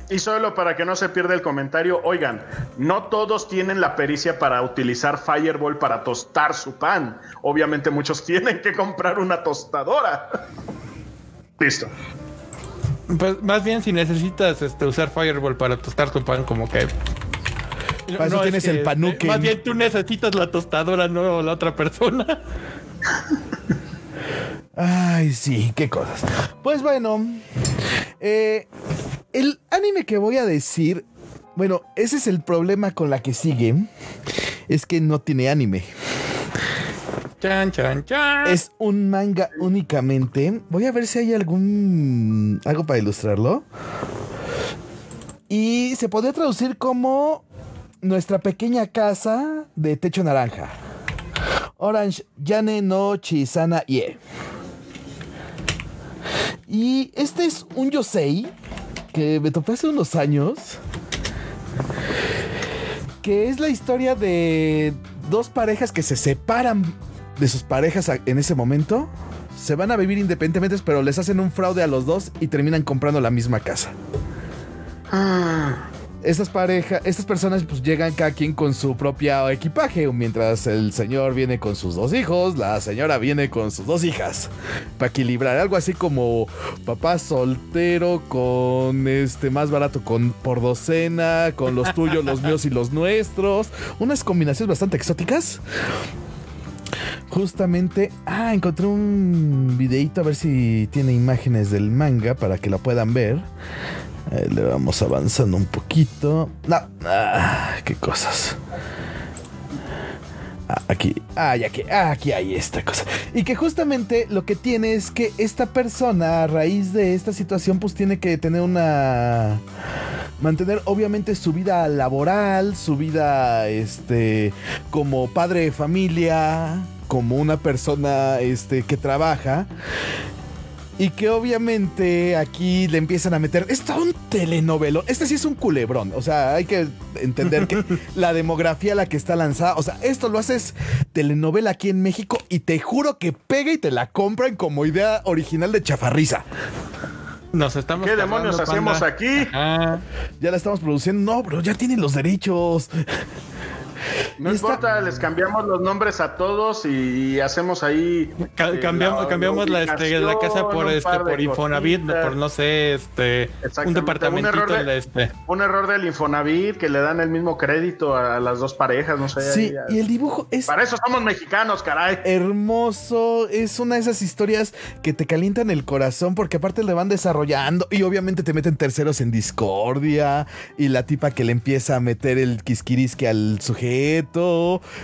Y solo para que no se pierda el comentario, oigan, no todos tienen la pericia para utilizar Fireball para tostar su pan. Obviamente muchos [LAUGHS] tienen que comprar una tostadora. Listo. Pues más bien si necesitas este, usar Fireball para tostar tu pan, como que. Para eso es tienes que, el este, panuque. más bien tú necesitas la tostadora, no la otra persona. [LAUGHS] Ay, sí, qué cosas. Pues bueno, eh, el anime que voy a decir, bueno, ese es el problema con la que sigue, es que no tiene anime. Chan, chan, chan. Es un manga únicamente. Voy a ver si hay algún algo para ilustrarlo. Y se podría traducir como nuestra pequeña casa de techo naranja. Orange Yane no Chisana Ye. Y este es un yosei que me topé hace unos años. Que es la historia de dos parejas que se separan de sus parejas en ese momento. Se van a vivir independientes, pero les hacen un fraude a los dos y terminan comprando la misma casa. Estas parejas, estas personas pues llegan cada quien con su propio equipaje, mientras el señor viene con sus dos hijos, la señora viene con sus dos hijas, para equilibrar, algo así como papá soltero con este más barato con por docena, con los tuyos, los míos y los nuestros, unas combinaciones bastante exóticas. Justamente, ah, encontré un videito a ver si tiene imágenes del manga para que la puedan ver. Ahí le vamos avanzando un poquito. No, ah, qué cosas. Ah, aquí, ah, ya que, aquí hay esta cosa. Y que justamente lo que tiene es que esta persona, a raíz de esta situación, pues tiene que tener una. Mantener obviamente su vida laboral, su vida, este, como padre de familia, como una persona, este, que trabaja. Y que obviamente aquí le empiezan a meter. Es todo un telenovelo. Este sí es un culebrón. O sea, hay que entender que [LAUGHS] la demografía a la que está lanzada. O sea, esto lo haces telenovela aquí en México y te juro que pega y te la compran como idea original de chafarriza. Nos estamos ¿Qué demonios panda. hacemos aquí? Ya la estamos produciendo. No, bro, ya tienen los derechos. No Y está- importa, les cambiamos los nombres a todos y hacemos ahí. ca- eh, cambiamos, la- cambiamos la, este, la casa por este por Infonavit, cositas. por no sé, este un Exactamente, departamentito un error de- en la, este. Un error del Infonavit que le dan el mismo crédito a las dos parejas, no sé. Sí, ahí y el dibujo es Para eso somos mexicanos, caray. hermoso. Es una de esas historias que te calientan el corazón porque aparte le van desarrollando y obviamente te meten terceros en discordia y la tipa que le empieza a meter el quisquirisque al sujeto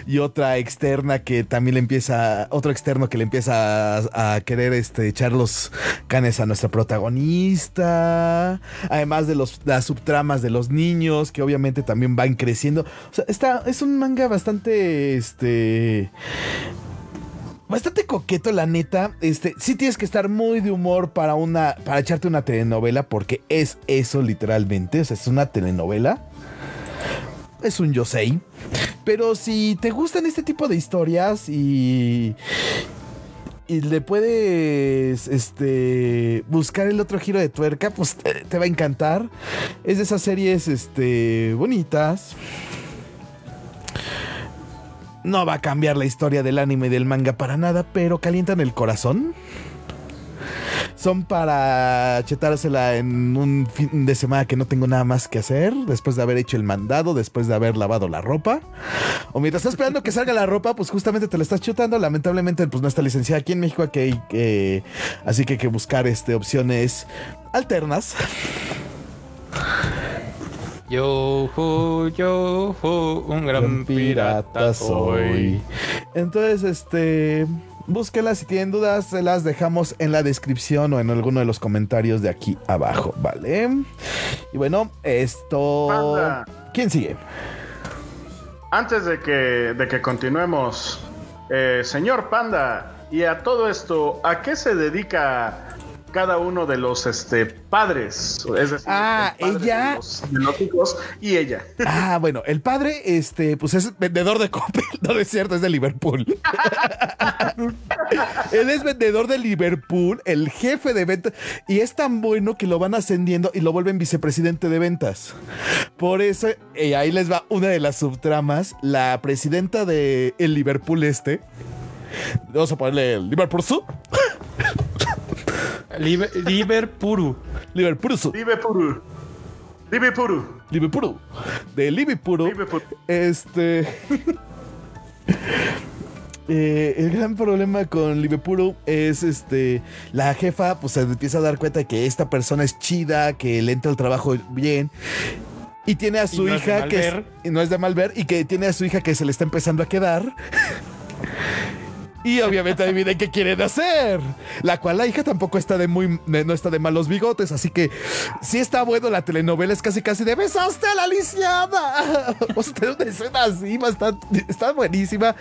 y otra externa que también le empieza, otro externo que le empieza a, querer este, echar los canes a nuestra protagonista. Además de los, las subtramas de los niños que obviamente también van creciendo. O sea, está, es un manga bastante, este... Bastante coqueto, la neta. Este, sí tienes que estar muy de humor para una, para echarte una telenovela, porque es eso literalmente. O sea, es una telenovela. Es un yosei. Pero si te gustan este tipo de historias y y le puedes este buscar el otro giro de tuerca, pues te, va a encantar. Es de esas series este bonitas. No va a cambiar la historia del anime y del manga para nada, pero calientan el corazón. Son para chetársela en un fin de semana que no tengo nada más que hacer, después de haber hecho el mandado, después de haber lavado la ropa. O mientras estás esperando que salga la ropa, pues justamente te la estás chutando. Lamentablemente, pues no está licenciada aquí en México, aquí hay que- así que hay que buscar este, opciones alternas. Yo, ho, yo, ho, un gran pirata soy. Entonces, este. Búsquelas si tienen dudas, se las dejamos en la descripción o en alguno de los comentarios de aquí abajo, ¿vale? Y bueno, esto. Panda. ¿Quién sigue? Antes de que, de que continuemos, eh, señor Panda, y a todo esto, ¿a qué se dedica cada uno de los este, padres? Es decir, Ah, el padre ella- De los, de los hijos y ella. Ah, bueno, el padre, este, pues es vendedor de Coppel. [LAUGHS] No, es cierto, es de Liverpool. [LAUGHS] Él es vendedor de Liverpool, el jefe de ventas, y es tan bueno que lo van ascendiendo y lo vuelven vicepresidente de ventas. Por eso, y ahí les va una de las subtramas, la presidenta de el Liverpool este. Vamos a ponerle el Liverpool Sud. [LAUGHS] Liber, Liberpuru. Liberpuru. Libepuru. Libepuru. Libipuru. De. Este. [LAUGHS] eh, el gran problema con Libipuru es este. La jefa, pues se empieza a dar cuenta de que esta persona es chida, que le entra el trabajo bien. Y tiene a su no es de hija mal que es- ver. y no es de mal ver y que tiene a su hija que se le está empezando a quedar. Y obviamente adivinen qué quieren hacer. La cual la hija tampoco está de muy no está de malos bigotes, así que sí está bueno la telenovela, es casi casi de besaste a la lisiada. O sea, tiene una escena así, bastante, está buenísima.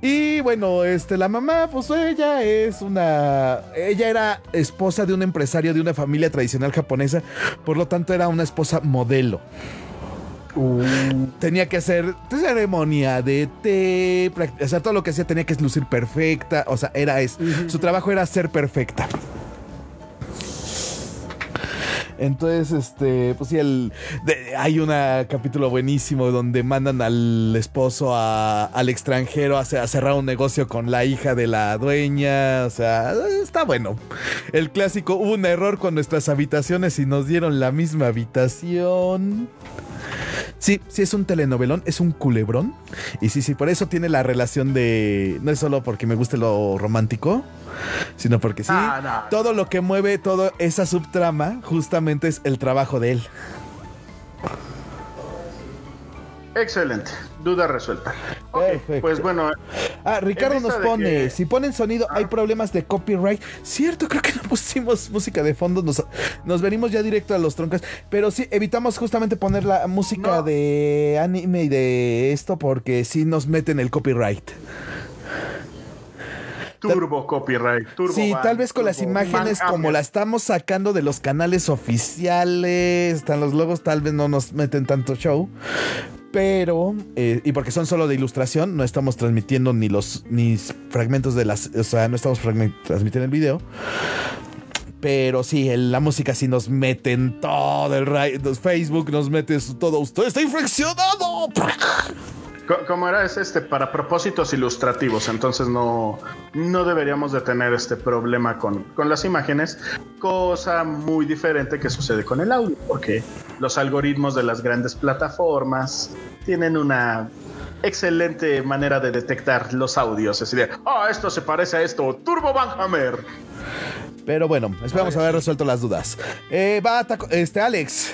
Y bueno, este, la mamá, pues ella es una. Ella era esposa de un empresario de una familia tradicional japonesa, por lo tanto era una esposa modelo. Tenía que hacer ceremonia de té, o sea, todo lo que hacía tenía que lucir perfecta, o sea, era es, su trabajo era ser perfecta. Entonces, este, pues sí, el, de- hay un capítulo buenísimo donde mandan al esposo a- al extranjero a, a cerrar un negocio con la hija de la dueña. O sea, está bueno. El clásico, hubo un error con nuestras habitaciones y nos dieron la misma habitación. Sí, sí es un telenovelón, es un culebrón. Y sí, sí, por eso tiene la relación de... No es solo porque me guste lo romántico, sino porque sí, Ah, no. todo lo que mueve toda esa subtrama justamente es el trabajo de él. Excelente. Duda resuelta. Perfecto. pues bueno, Ah, Ricardo nos pone, que- si ponen sonido hay problemas de copyright. Cierto, creo que no pusimos música de fondo, nos, nos venimos ya directo a los troncos, pero sí, evitamos justamente poner la música No. de anime y de esto porque sí nos meten el copyright. Turbo copyright. Turbo Sí, ban, tal vez con las imágenes ban, como hammer. la estamos sacando de los canales oficiales, están los logos, tal vez no nos meten tanto show. Pero, eh, y porque son solo de ilustración, no estamos transmitiendo ni los ni fragmentos de las, o sea, no estamos transmitiendo el video. Pero sí, el- la música sí nos mete en todo el Facebook, nos mete todo. Usted está infraccionado. Co- Como era es este para propósitos ilustrativos, entonces no, no deberíamos de tener este problema con, con las imágenes, cosa muy diferente que sucede con el audio, porque los algoritmos de las grandes plataformas tienen una excelente manera de detectar los audios, así de, ah, esto se parece a esto, Turbo Van Hammer. Pero bueno, esperamos haber resuelto las dudas. Eh, va, este, Alex.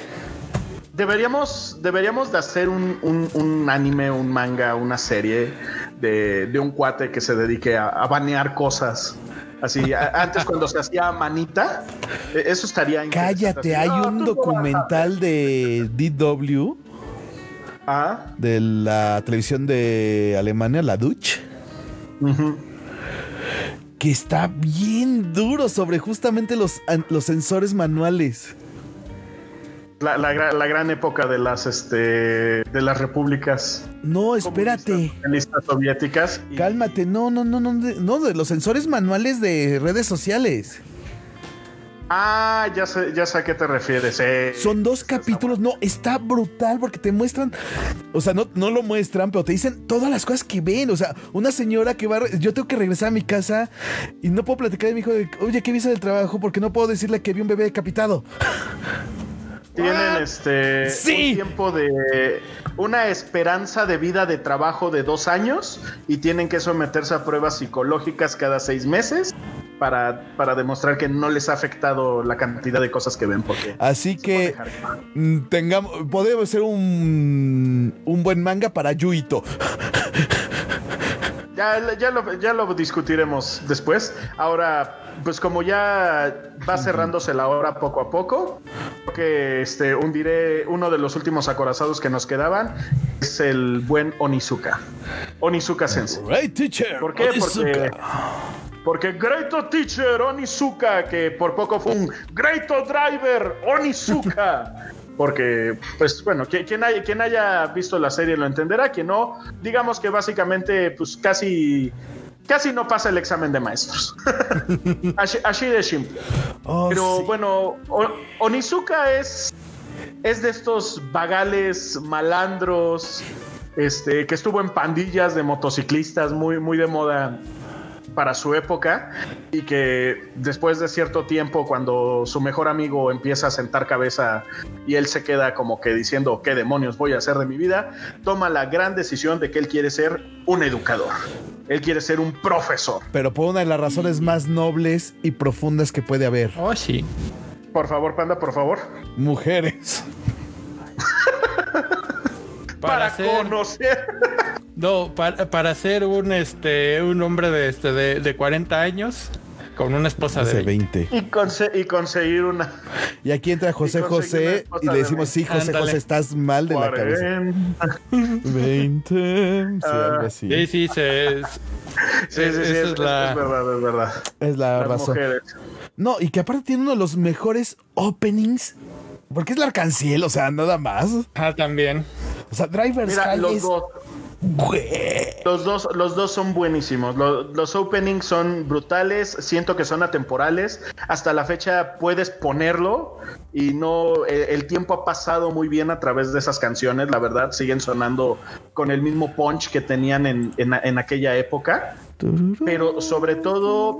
Deberíamos, deberíamos de hacer un, un- un anime, un manga, una serie de, de un cuate que se dedique a, a banear cosas. Así, a- antes cuando se hacía manita, eh, eso estaría interesante. Cállate, hay "Ah, un documental de DW, vas a-". de la televisión de Alemania, la Dutch, Ah, que está bien duro sobre justamente los, los sensores manuales. La, la gra- la gran época de las, este, de las repúblicas No, espérate. comunistas soviéticas. y- Cálmate, no, no, no, no, de, no, de los sensores manuales de redes sociales. Ah, ya sé, ya sé a qué te refieres. eh. Son dos capítulos, no, está brutal porque te muestran, o sea, no, no lo muestran, pero te dicen todas las cosas que ven. O sea, una señora que va, yo tengo que regresar a mi casa y no puedo platicar de mi hijo de, oye, ¿qué viste del trabajo? Porque no puedo decirle que vi un bebé decapitado. [LAUGHS] Tienen este Sí. un tiempo de una esperanza de vida de trabajo de dos años y tienen que someterse a pruebas psicológicas cada seis meses para, para demostrar que no les ha afectado la cantidad de cosas que ven. Porque Así que mm, tengamos, podemos ser un, un buen manga para Yuito. ya, ya, lo, ya lo discutiremos después. Ahora, pues como ya va cerrándose la hora poco a poco, creo que este, hundiré uno de los últimos acorazados que nos quedaban. Es el buen Onizuka. Onizuka Sensei. Right, teacher. ¿Por qué? Porque, Onizuka. porque Greato Teacher Onizuka, que por poco fue un Greato Driver Onizuka. [LAUGHS] Porque, pues bueno, quien, quien haya, quien haya visto la serie lo entenderá, quien no, digamos que básicamente, pues casi, casi no pasa el examen de maestros. [LAUGHS] así, así de simple. Oh, Pero sí. bueno, Onizuka es, es de estos vagales malandros, este, que estuvo en pandillas de motociclistas muy, muy de moda para su época y que después de cierto tiempo cuando su mejor amigo empieza a sentar cabeza y él se queda como que diciendo qué demonios voy a hacer de mi vida, toma la gran decisión de que él quiere ser un educador. Él quiere ser un profesor. Pero por una de las razones más nobles y profundas que puede haber. Oh, sí. Por favor, panda, por favor. Mujeres. [LAUGHS] Para, conocer. No, para, para ser un este un hombre de este de, de 40 años con una esposa de Hace 20. 20. Y, conse- y conseguir una Y aquí entra José Y José y le de decimos, sí, José Ándale. José, estás mal de la cabeza. 40. 20. Sí, Ah. algo así. Sí, sí, se, Sí, sí, sí, es, es la- es verdad, es verdad. Es la Las razón. mujeres. No, y que aparte tiene uno de los mejores openings. Porque es la arcanciel, o sea, nada más. Ah, también. O sea, Driver's Mira, High los es- dos, Güey. Los dos, los dos son buenísimos. Los, los openings son brutales. Siento que son atemporales. Hasta la fecha puedes ponerlo y no. El, el tiempo ha pasado muy bien a través de esas canciones. La verdad, siguen sonando con el mismo punch que tenían en, en- en aquella época. Pero sobre todo,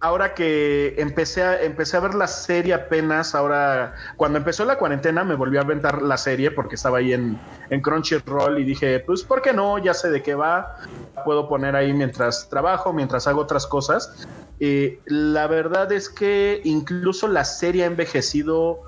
ahora que empecé a, empecé a ver la serie apenas, ahora cuando empezó la cuarentena me volví a aventar la serie porque estaba ahí en, en Crunchyroll y dije, pues, ¿por qué no? Ya sé de qué va. Puedo poner ahí mientras trabajo, mientras hago otras cosas. Eh, la verdad es que incluso la serie ha envejecido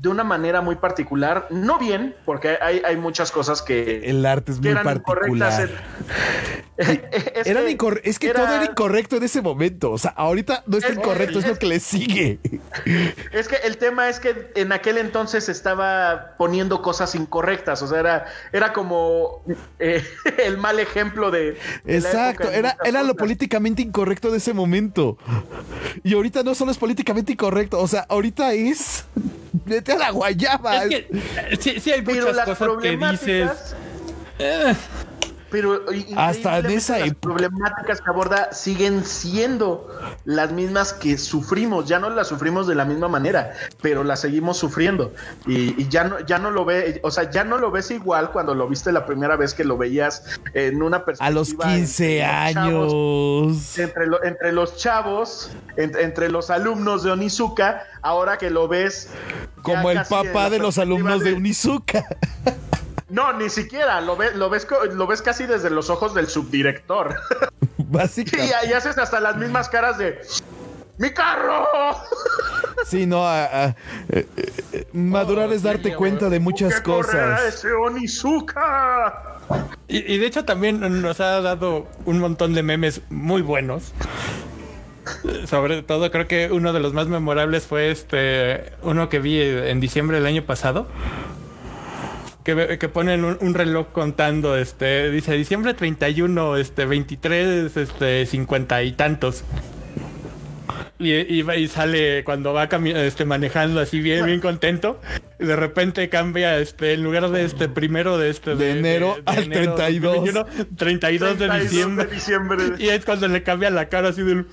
de una manera muy particular, no bien, porque hay, hay muchas cosas que, El arte es muy eran incorrectas. particular. [LAUGHS] Es Eran que incor- es que era- todo era incorrecto en ese momento. O sea, ahorita no está Es- incorrecto, es es- lo que le sigue. [LAUGHS] Es que el tema es que en aquel entonces estaba poniendo cosas incorrectas, o sea, era, era como eh, [LAUGHS] el mal ejemplo de... de la Exacto, época era, era lo políticamente incorrecto de ese momento. Y ahorita no solo es políticamente incorrecto, o sea, ahorita es. Vete a la guayaba. Es que eh, sí, sí hay Pero muchas las cosas que problemáticas... dices. eh, Pero Hasta en esa las época. problemáticas que aborda siguen siendo las mismas que sufrimos. Ya no las sufrimos de la misma manera, pero las seguimos sufriendo. Y, y ya no, ya no lo ve, o sea, ya no lo ves igual cuando lo viste la primera vez que lo veías en una perspectiva. a los entre 15 los chavos, años. entre, lo- entre los chavos, en- entre los alumnos de Onizuka, ahora que lo ves Como el papá de los alumnos de Unizuka. [LAUGHS] No, ni siquiera, lo ves, lo ves, co- lo ves casi desde los ojos del subdirector. Y, [LAUGHS] Básicamente. y haces hasta las mismas caras de ¡Mi carro! Sí, no, a- a- eh, eh, madurar Oh, es darte cuenta de muchas ¡Que correrá cosas. ese Onizuka! Y, y de hecho también nos ha dado un montón de memes muy buenos. Sobre todo creo que uno de los más memorables fue este uno que vi en diciembre del año pasado. Que, ve- que ponen un, un reloj contando, este, dice diciembre 31, este, 23, este, 50 y tantos. Y, y sale cuando va este, manejando así bien, bien contento. Y de repente cambia, este, en lugar de este primero de este De enero al 32. 2021, 32 de 32 diciembre. de diciembre. Y es cuando le cambia la cara así del.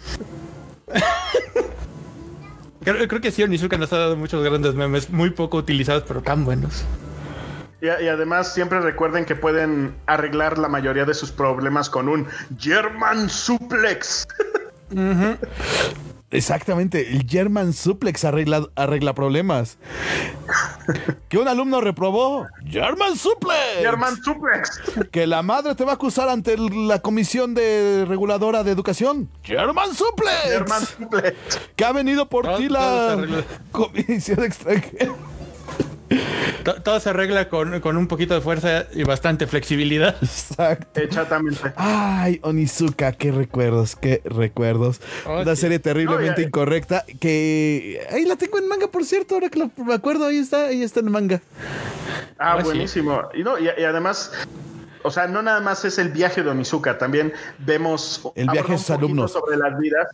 [LAUGHS] creo, creo que sí, Onizuka nos ha dado muchos grandes memes, muy poco utilizados, pero tan buenos. Y, y además siempre recuerden que pueden arreglar la mayoría de sus problemas con un German Suplex. Exactamente, el German Suplex arregla, arregla problemas. que un alumno reprobó. German Suplex. German Suplex. Que la madre te va a acusar ante la comisión de reguladora de educación. German Suplex. German Suplex. Que ha venido por ti la comisión extranjera. To- Todo se arregla con, con un poquito de fuerza y bastante flexibilidad. Exacto. Exactamente. Ay, Onizuka, qué recuerdos, qué recuerdos. Oh, Una sí. serie terriblemente No, ya- incorrecta que ahí la tengo en manga, por cierto, ahora que lo- me acuerdo, ahí está, ahí está en manga. Ah, Ah, sí. buenísimo. Y, no, y, y además, o sea, no nada más es el viaje de Onizuka, también vemos El viaje de sus alumnos. sobre las vidas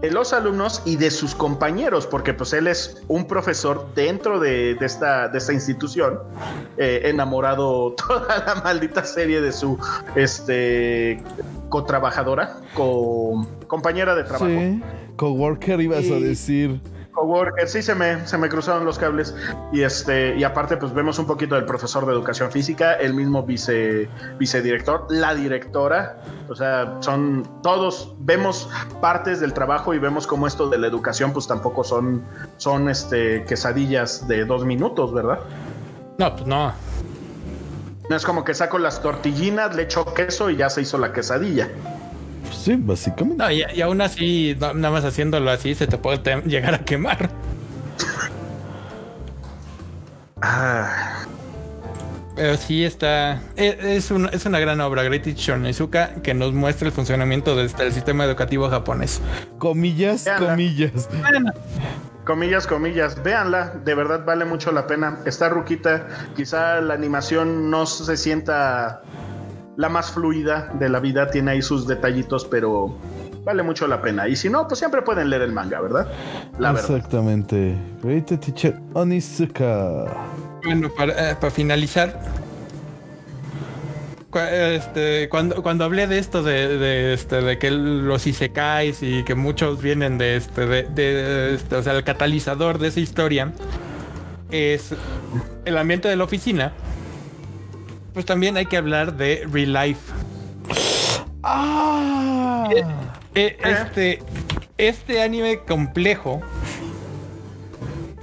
de los alumnos y de sus compañeros, porque pues él es un profesor dentro de, de esta, de esta institución, eh, enamorado [LAUGHS] toda la maldita serie de su este cotrabajadora, co, compañera de trabajo. Sí. Coworker ibas a decir. Coworker, sí se me, se me cruzaron los cables. Y este, y aparte, pues vemos un poquito del profesor de educación física, el mismo vice, vicedirector, la directora. O sea, son todos, vemos partes del trabajo y vemos cómo esto de la educación, pues tampoco son, son este quesadillas de dos minutos, ¿verdad? No, pues no. No es como que saco las tortillinas, le echo queso y ya se hizo la quesadilla. Sí, básicamente. No, y, y aún así, no- nada más haciéndolo así, se te puede llegar a quemar. Ah, Pero sí está. e- Es, un- es una gran obra, Great Teacher Onizuka, que nos muestra el funcionamiento del, del sistema educativo japonés. Comillas, Véanla. comillas. comillas, comillas, véanla, de verdad vale mucho la pena. Está ruquita, quizá la animación no se sienta la más fluida de la vida, tiene ahí sus detallitos, pero vale mucho la pena. Y si no, pues siempre pueden leer el manga, ¿verdad? La. Exactamente. Great Teacher Onizuka. Bueno, para, eh, para finalizar. Este, cuando, cuando hablé de esto de, de, este, de que los isekais y que muchos vienen de este, de, de, este, o sea, el catalizador de esa historia es el ambiente de la oficina, pues también hay que hablar de real life. ¡Ah! Eh, este, este anime complejo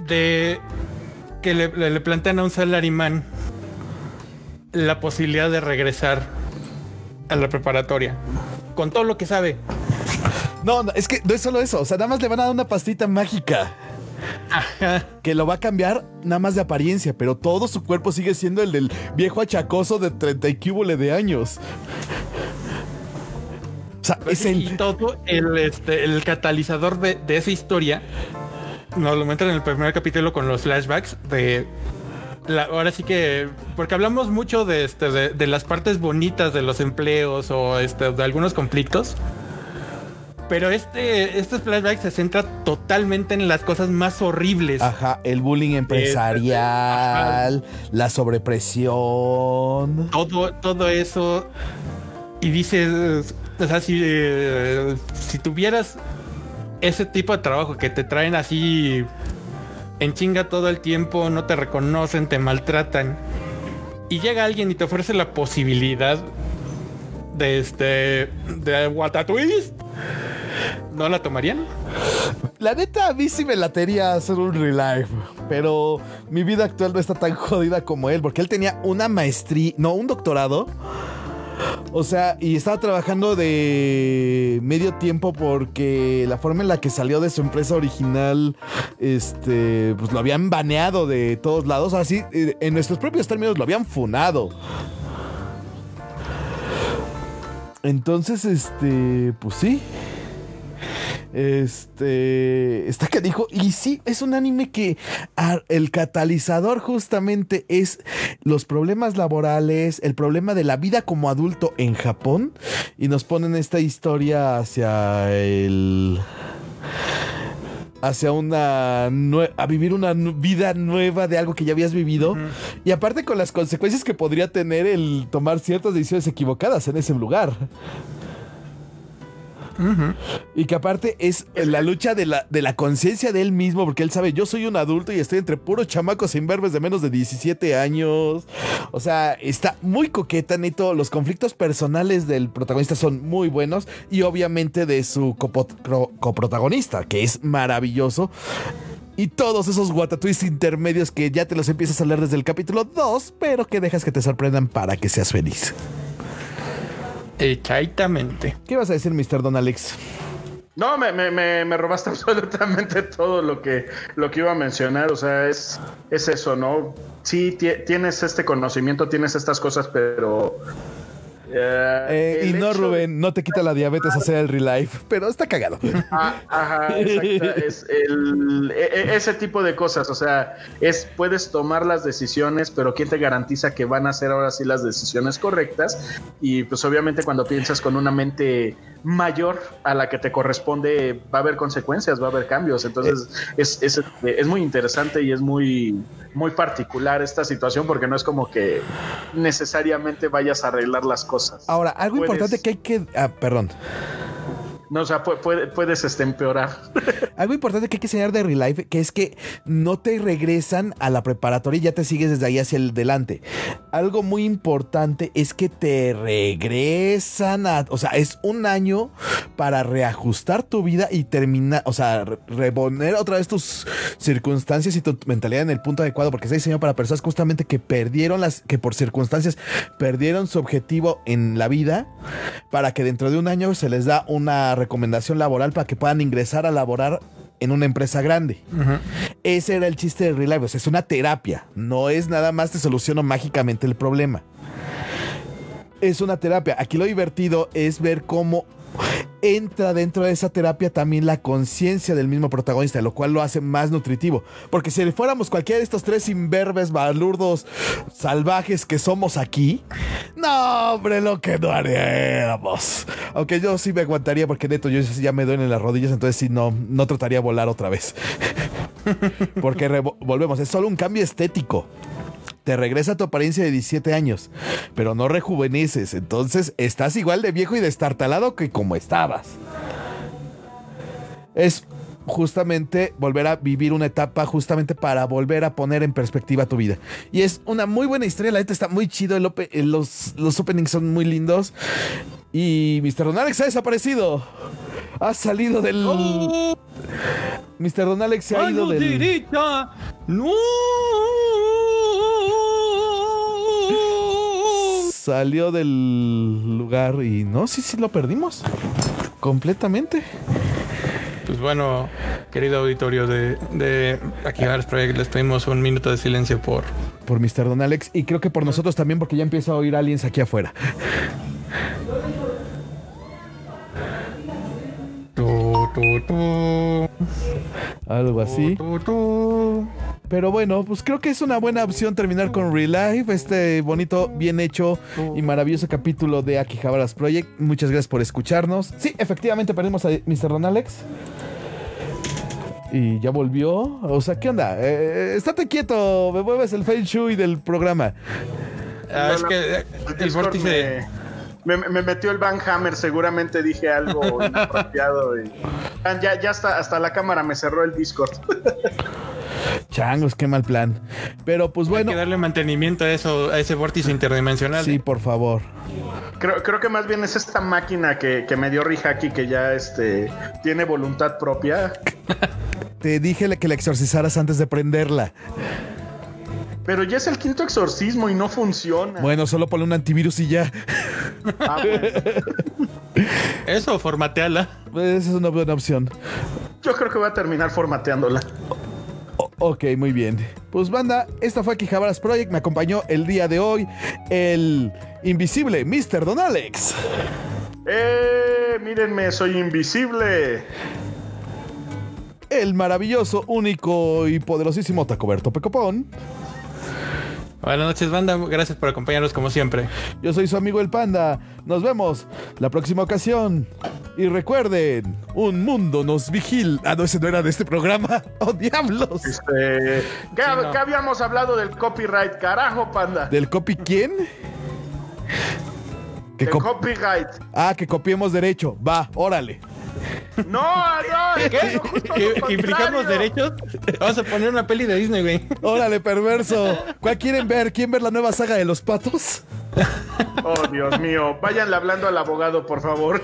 de que le, le- plantean a un salaryman la posibilidad de regresar a la preparatoria con todo lo que sabe. No, no, es que no es solo eso. O sea, nada más le van a dar una pastita mágica. Que lo va a cambiar nada más de apariencia, pero todo su cuerpo sigue siendo el del viejo achacoso de 30 y cúbole de años. O sea, es Y el. todo el, este, el catalizador de, de esa historia nos lo muestran en el primer capítulo con los flashbacks de la- ahora sí que porque hablamos mucho de este de, de las partes bonitas de los empleos o este de algunos conflictos pero este este flashback se centra totalmente en las cosas más horribles Ajá, el bullying empresarial, la sobrepresión. todo, todo eso. Y dices, o sea, si, eh, si tuvieras ese tipo de trabajo que te traen así en chinga todo el tiempo, no te reconocen, te maltratan, y llega alguien y te ofrece la posibilidad de este, de Watatwist, ¿no la tomarían? La neta, a mí sí me latería hacer un relive, pero mi vida actual no está tan [LAUGHS] jodida como él, porque él tenía una maestría, no, un doctorado. O sea, y estaba trabajando de medio tiempo porque la forma en la que salió de su empresa original, este, pues lo habían baneado de todos lados. Así, eh, en nuestros propios términos, lo habían funado. Entonces, este, pues sí. Este está que dijo y sí es un anime que el catalizador justamente es los problemas laborales, el problema de la vida como adulto en Japón y nos ponen esta historia hacia el hacia una a vivir una vida nueva de algo que ya habías vivido y aparte con las consecuencias que podría tener el tomar ciertas decisiones equivocadas en ese lugar. Y que aparte es la lucha de la, de la conciencia de él mismo, porque él sabe, yo soy un adulto y estoy entre puros chamacos imberbes de menos de 17 años. O sea, está muy coqueta, Neto. Los conflictos personales del protagonista son muy buenos y obviamente de su coprotagonista, que es maravilloso. Y todos esos guatatwis intermedios que ya te los empiezas a leer desde el capítulo 2, pero que dejas que te sorprendan para que seas feliz. Exactamente. ¿Qué vas a decir, Mr. Don Alex? No, me, me, me, me robaste [LAUGHS] absolutamente todo lo que, lo que iba a mencionar. O sea, es, es eso, ¿no? Sí, ti- tienes este conocimiento, tienes estas cosas, pero. Eh, Eh, y no, Rubén, no te quita la diabetes hacer el real life, pero está cagado. Ah, ajá, exacto. Es el, e- e- ese tipo de cosas. O sea, es puedes tomar las decisiones, pero ¿quién te garantiza que van a ser ahora sí las decisiones correctas? Y pues obviamente cuando piensas con una mente mayor a la que te corresponde, va a haber consecuencias, va a haber cambios. Entonces, es, es, es muy interesante y es muy, muy particular esta situación porque no es como que necesariamente vayas a arreglar las cosas. Ahora, algo Puedes- importante que hay que. Ah, perdón. No, o sea, puedes este, empeorar. [LAUGHS] Algo importante que hay que enseñar de Real Life, que es que no te regresan a la preparatoria y ya te sigues desde ahí hacia el delante. Algo muy importante es que te regresan a, o sea, es un año para reajustar tu vida y terminar, o sea, reponer otra vez tus circunstancias y tu mentalidad en el punto adecuado, porque está diseñado para personas justamente que perdieron las, que por circunstancias perdieron su objetivo en la vida, para que dentro de un año se les da una recomendación laboral para que puedan ingresar a laborar en una empresa grande. Ese era el chiste de Real Life. es una terapia. No es nada más te soluciono mágicamente el problema. Es una terapia. Aquí lo divertido es ver cómo entra dentro de esa terapia también la conciencia del mismo protagonista, lo cual lo hace más nutritivo. Porque si fuéramos cualquiera de estos tres imberbes, balurdos, salvajes que somos aquí, no, hombre, lo que no haríamos. Aunque yo sí me aguantaría porque neto, yo ya me duelen las rodillas, entonces sí, no, no trataría de volar otra vez. [LAUGHS] porque volvemos, es solo un cambio estético te regresa a tu apariencia de 17 años, pero no rejuveneces, entonces estás igual de viejo y destartalado que como estabas. Es justamente volver a vivir una etapa justamente para volver a poner en perspectiva tu vida. Y es una muy buena historia, la neta está muy chido, los, los openings son muy lindos. Y Mr. Don Alex ha desaparecido. Ha salido del... Mr. Don Alex se ha ido del... ¡No! Salió del lugar y no, sí, sí lo perdimos. Completamente. Pues bueno, querido auditorio de, de Akihabara's Project, les pedimos un minuto de silencio por... Por Mr. Don Alex y creo que por nosotros también porque ya empiezo a oír aliens aquí afuera. Algo así. Pero bueno, pues creo que es una buena opción terminar con Real Life, este bonito, bien hecho y maravilloso capítulo de Akihabaras Project. Muchas gracias por escucharnos. Sí, efectivamente perdimos a Mr. Ron Alex. Y ya volvió. O sea, ¿qué onda? Eh, estate quieto, me mueves el Feng Shui del programa. Ah, es que eh, el vórtice me, metió el Van Hammer, seguramente dije algo [LAUGHS] inapropiado. Y... Ya, ya hasta, hasta la cámara me cerró el Discord. [LAUGHS] Changos, qué mal plan. Pero pues bueno. Hay que darle mantenimiento a eso, a ese vórtice interdimensional. Sí, por favor. Creo, creo que más bien es esta máquina que, que me dio Rihaki que ya este tiene voluntad propia. [LAUGHS] Te dije que la exorcizaras antes de prenderla. Pero ya es el quinto exorcismo y no funciona. Bueno, solo ponle un antivirus y ya. Ah, Eso, formateala. Esa es una buena opción. Yo creo que voy a terminar formateándola. ok, muy bien. Pues banda, esta fue Quijabaras Project. Me acompañó el día de hoy el invisible Mr. Don Alex. ¡Eh! Mírenme, soy invisible. El maravilloso, único y poderosísimo Tacoberto Pecopón. Buenas noches, banda. Gracias por acompañarnos como siempre. Yo soy su amigo el Panda. Nos vemos la próxima ocasión. Y recuerden, un mundo nos vigila. Ah, no, ese no era de este programa. [LAUGHS] ¡Oh, diablos! Este, ¿qué, habíamos hablado del copyright? Carajo, Panda. ¿Del copy quién? del copyright. Ah, que copiemos derecho. Va, órale. No, no, ¿qué? ¿Que, implicamos derechos? Vamos a poner una peli de Disney, güey. Órale, perverso. ¿Cuál quieren ver? ¿Quieren ver la nueva saga de los patos? Oh, Dios mío. Váyanle hablando al abogado, por favor.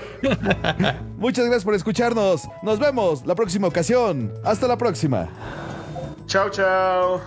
Muchas gracias por escucharnos. Nos vemos la próxima ocasión. Hasta la próxima. Chao, chao.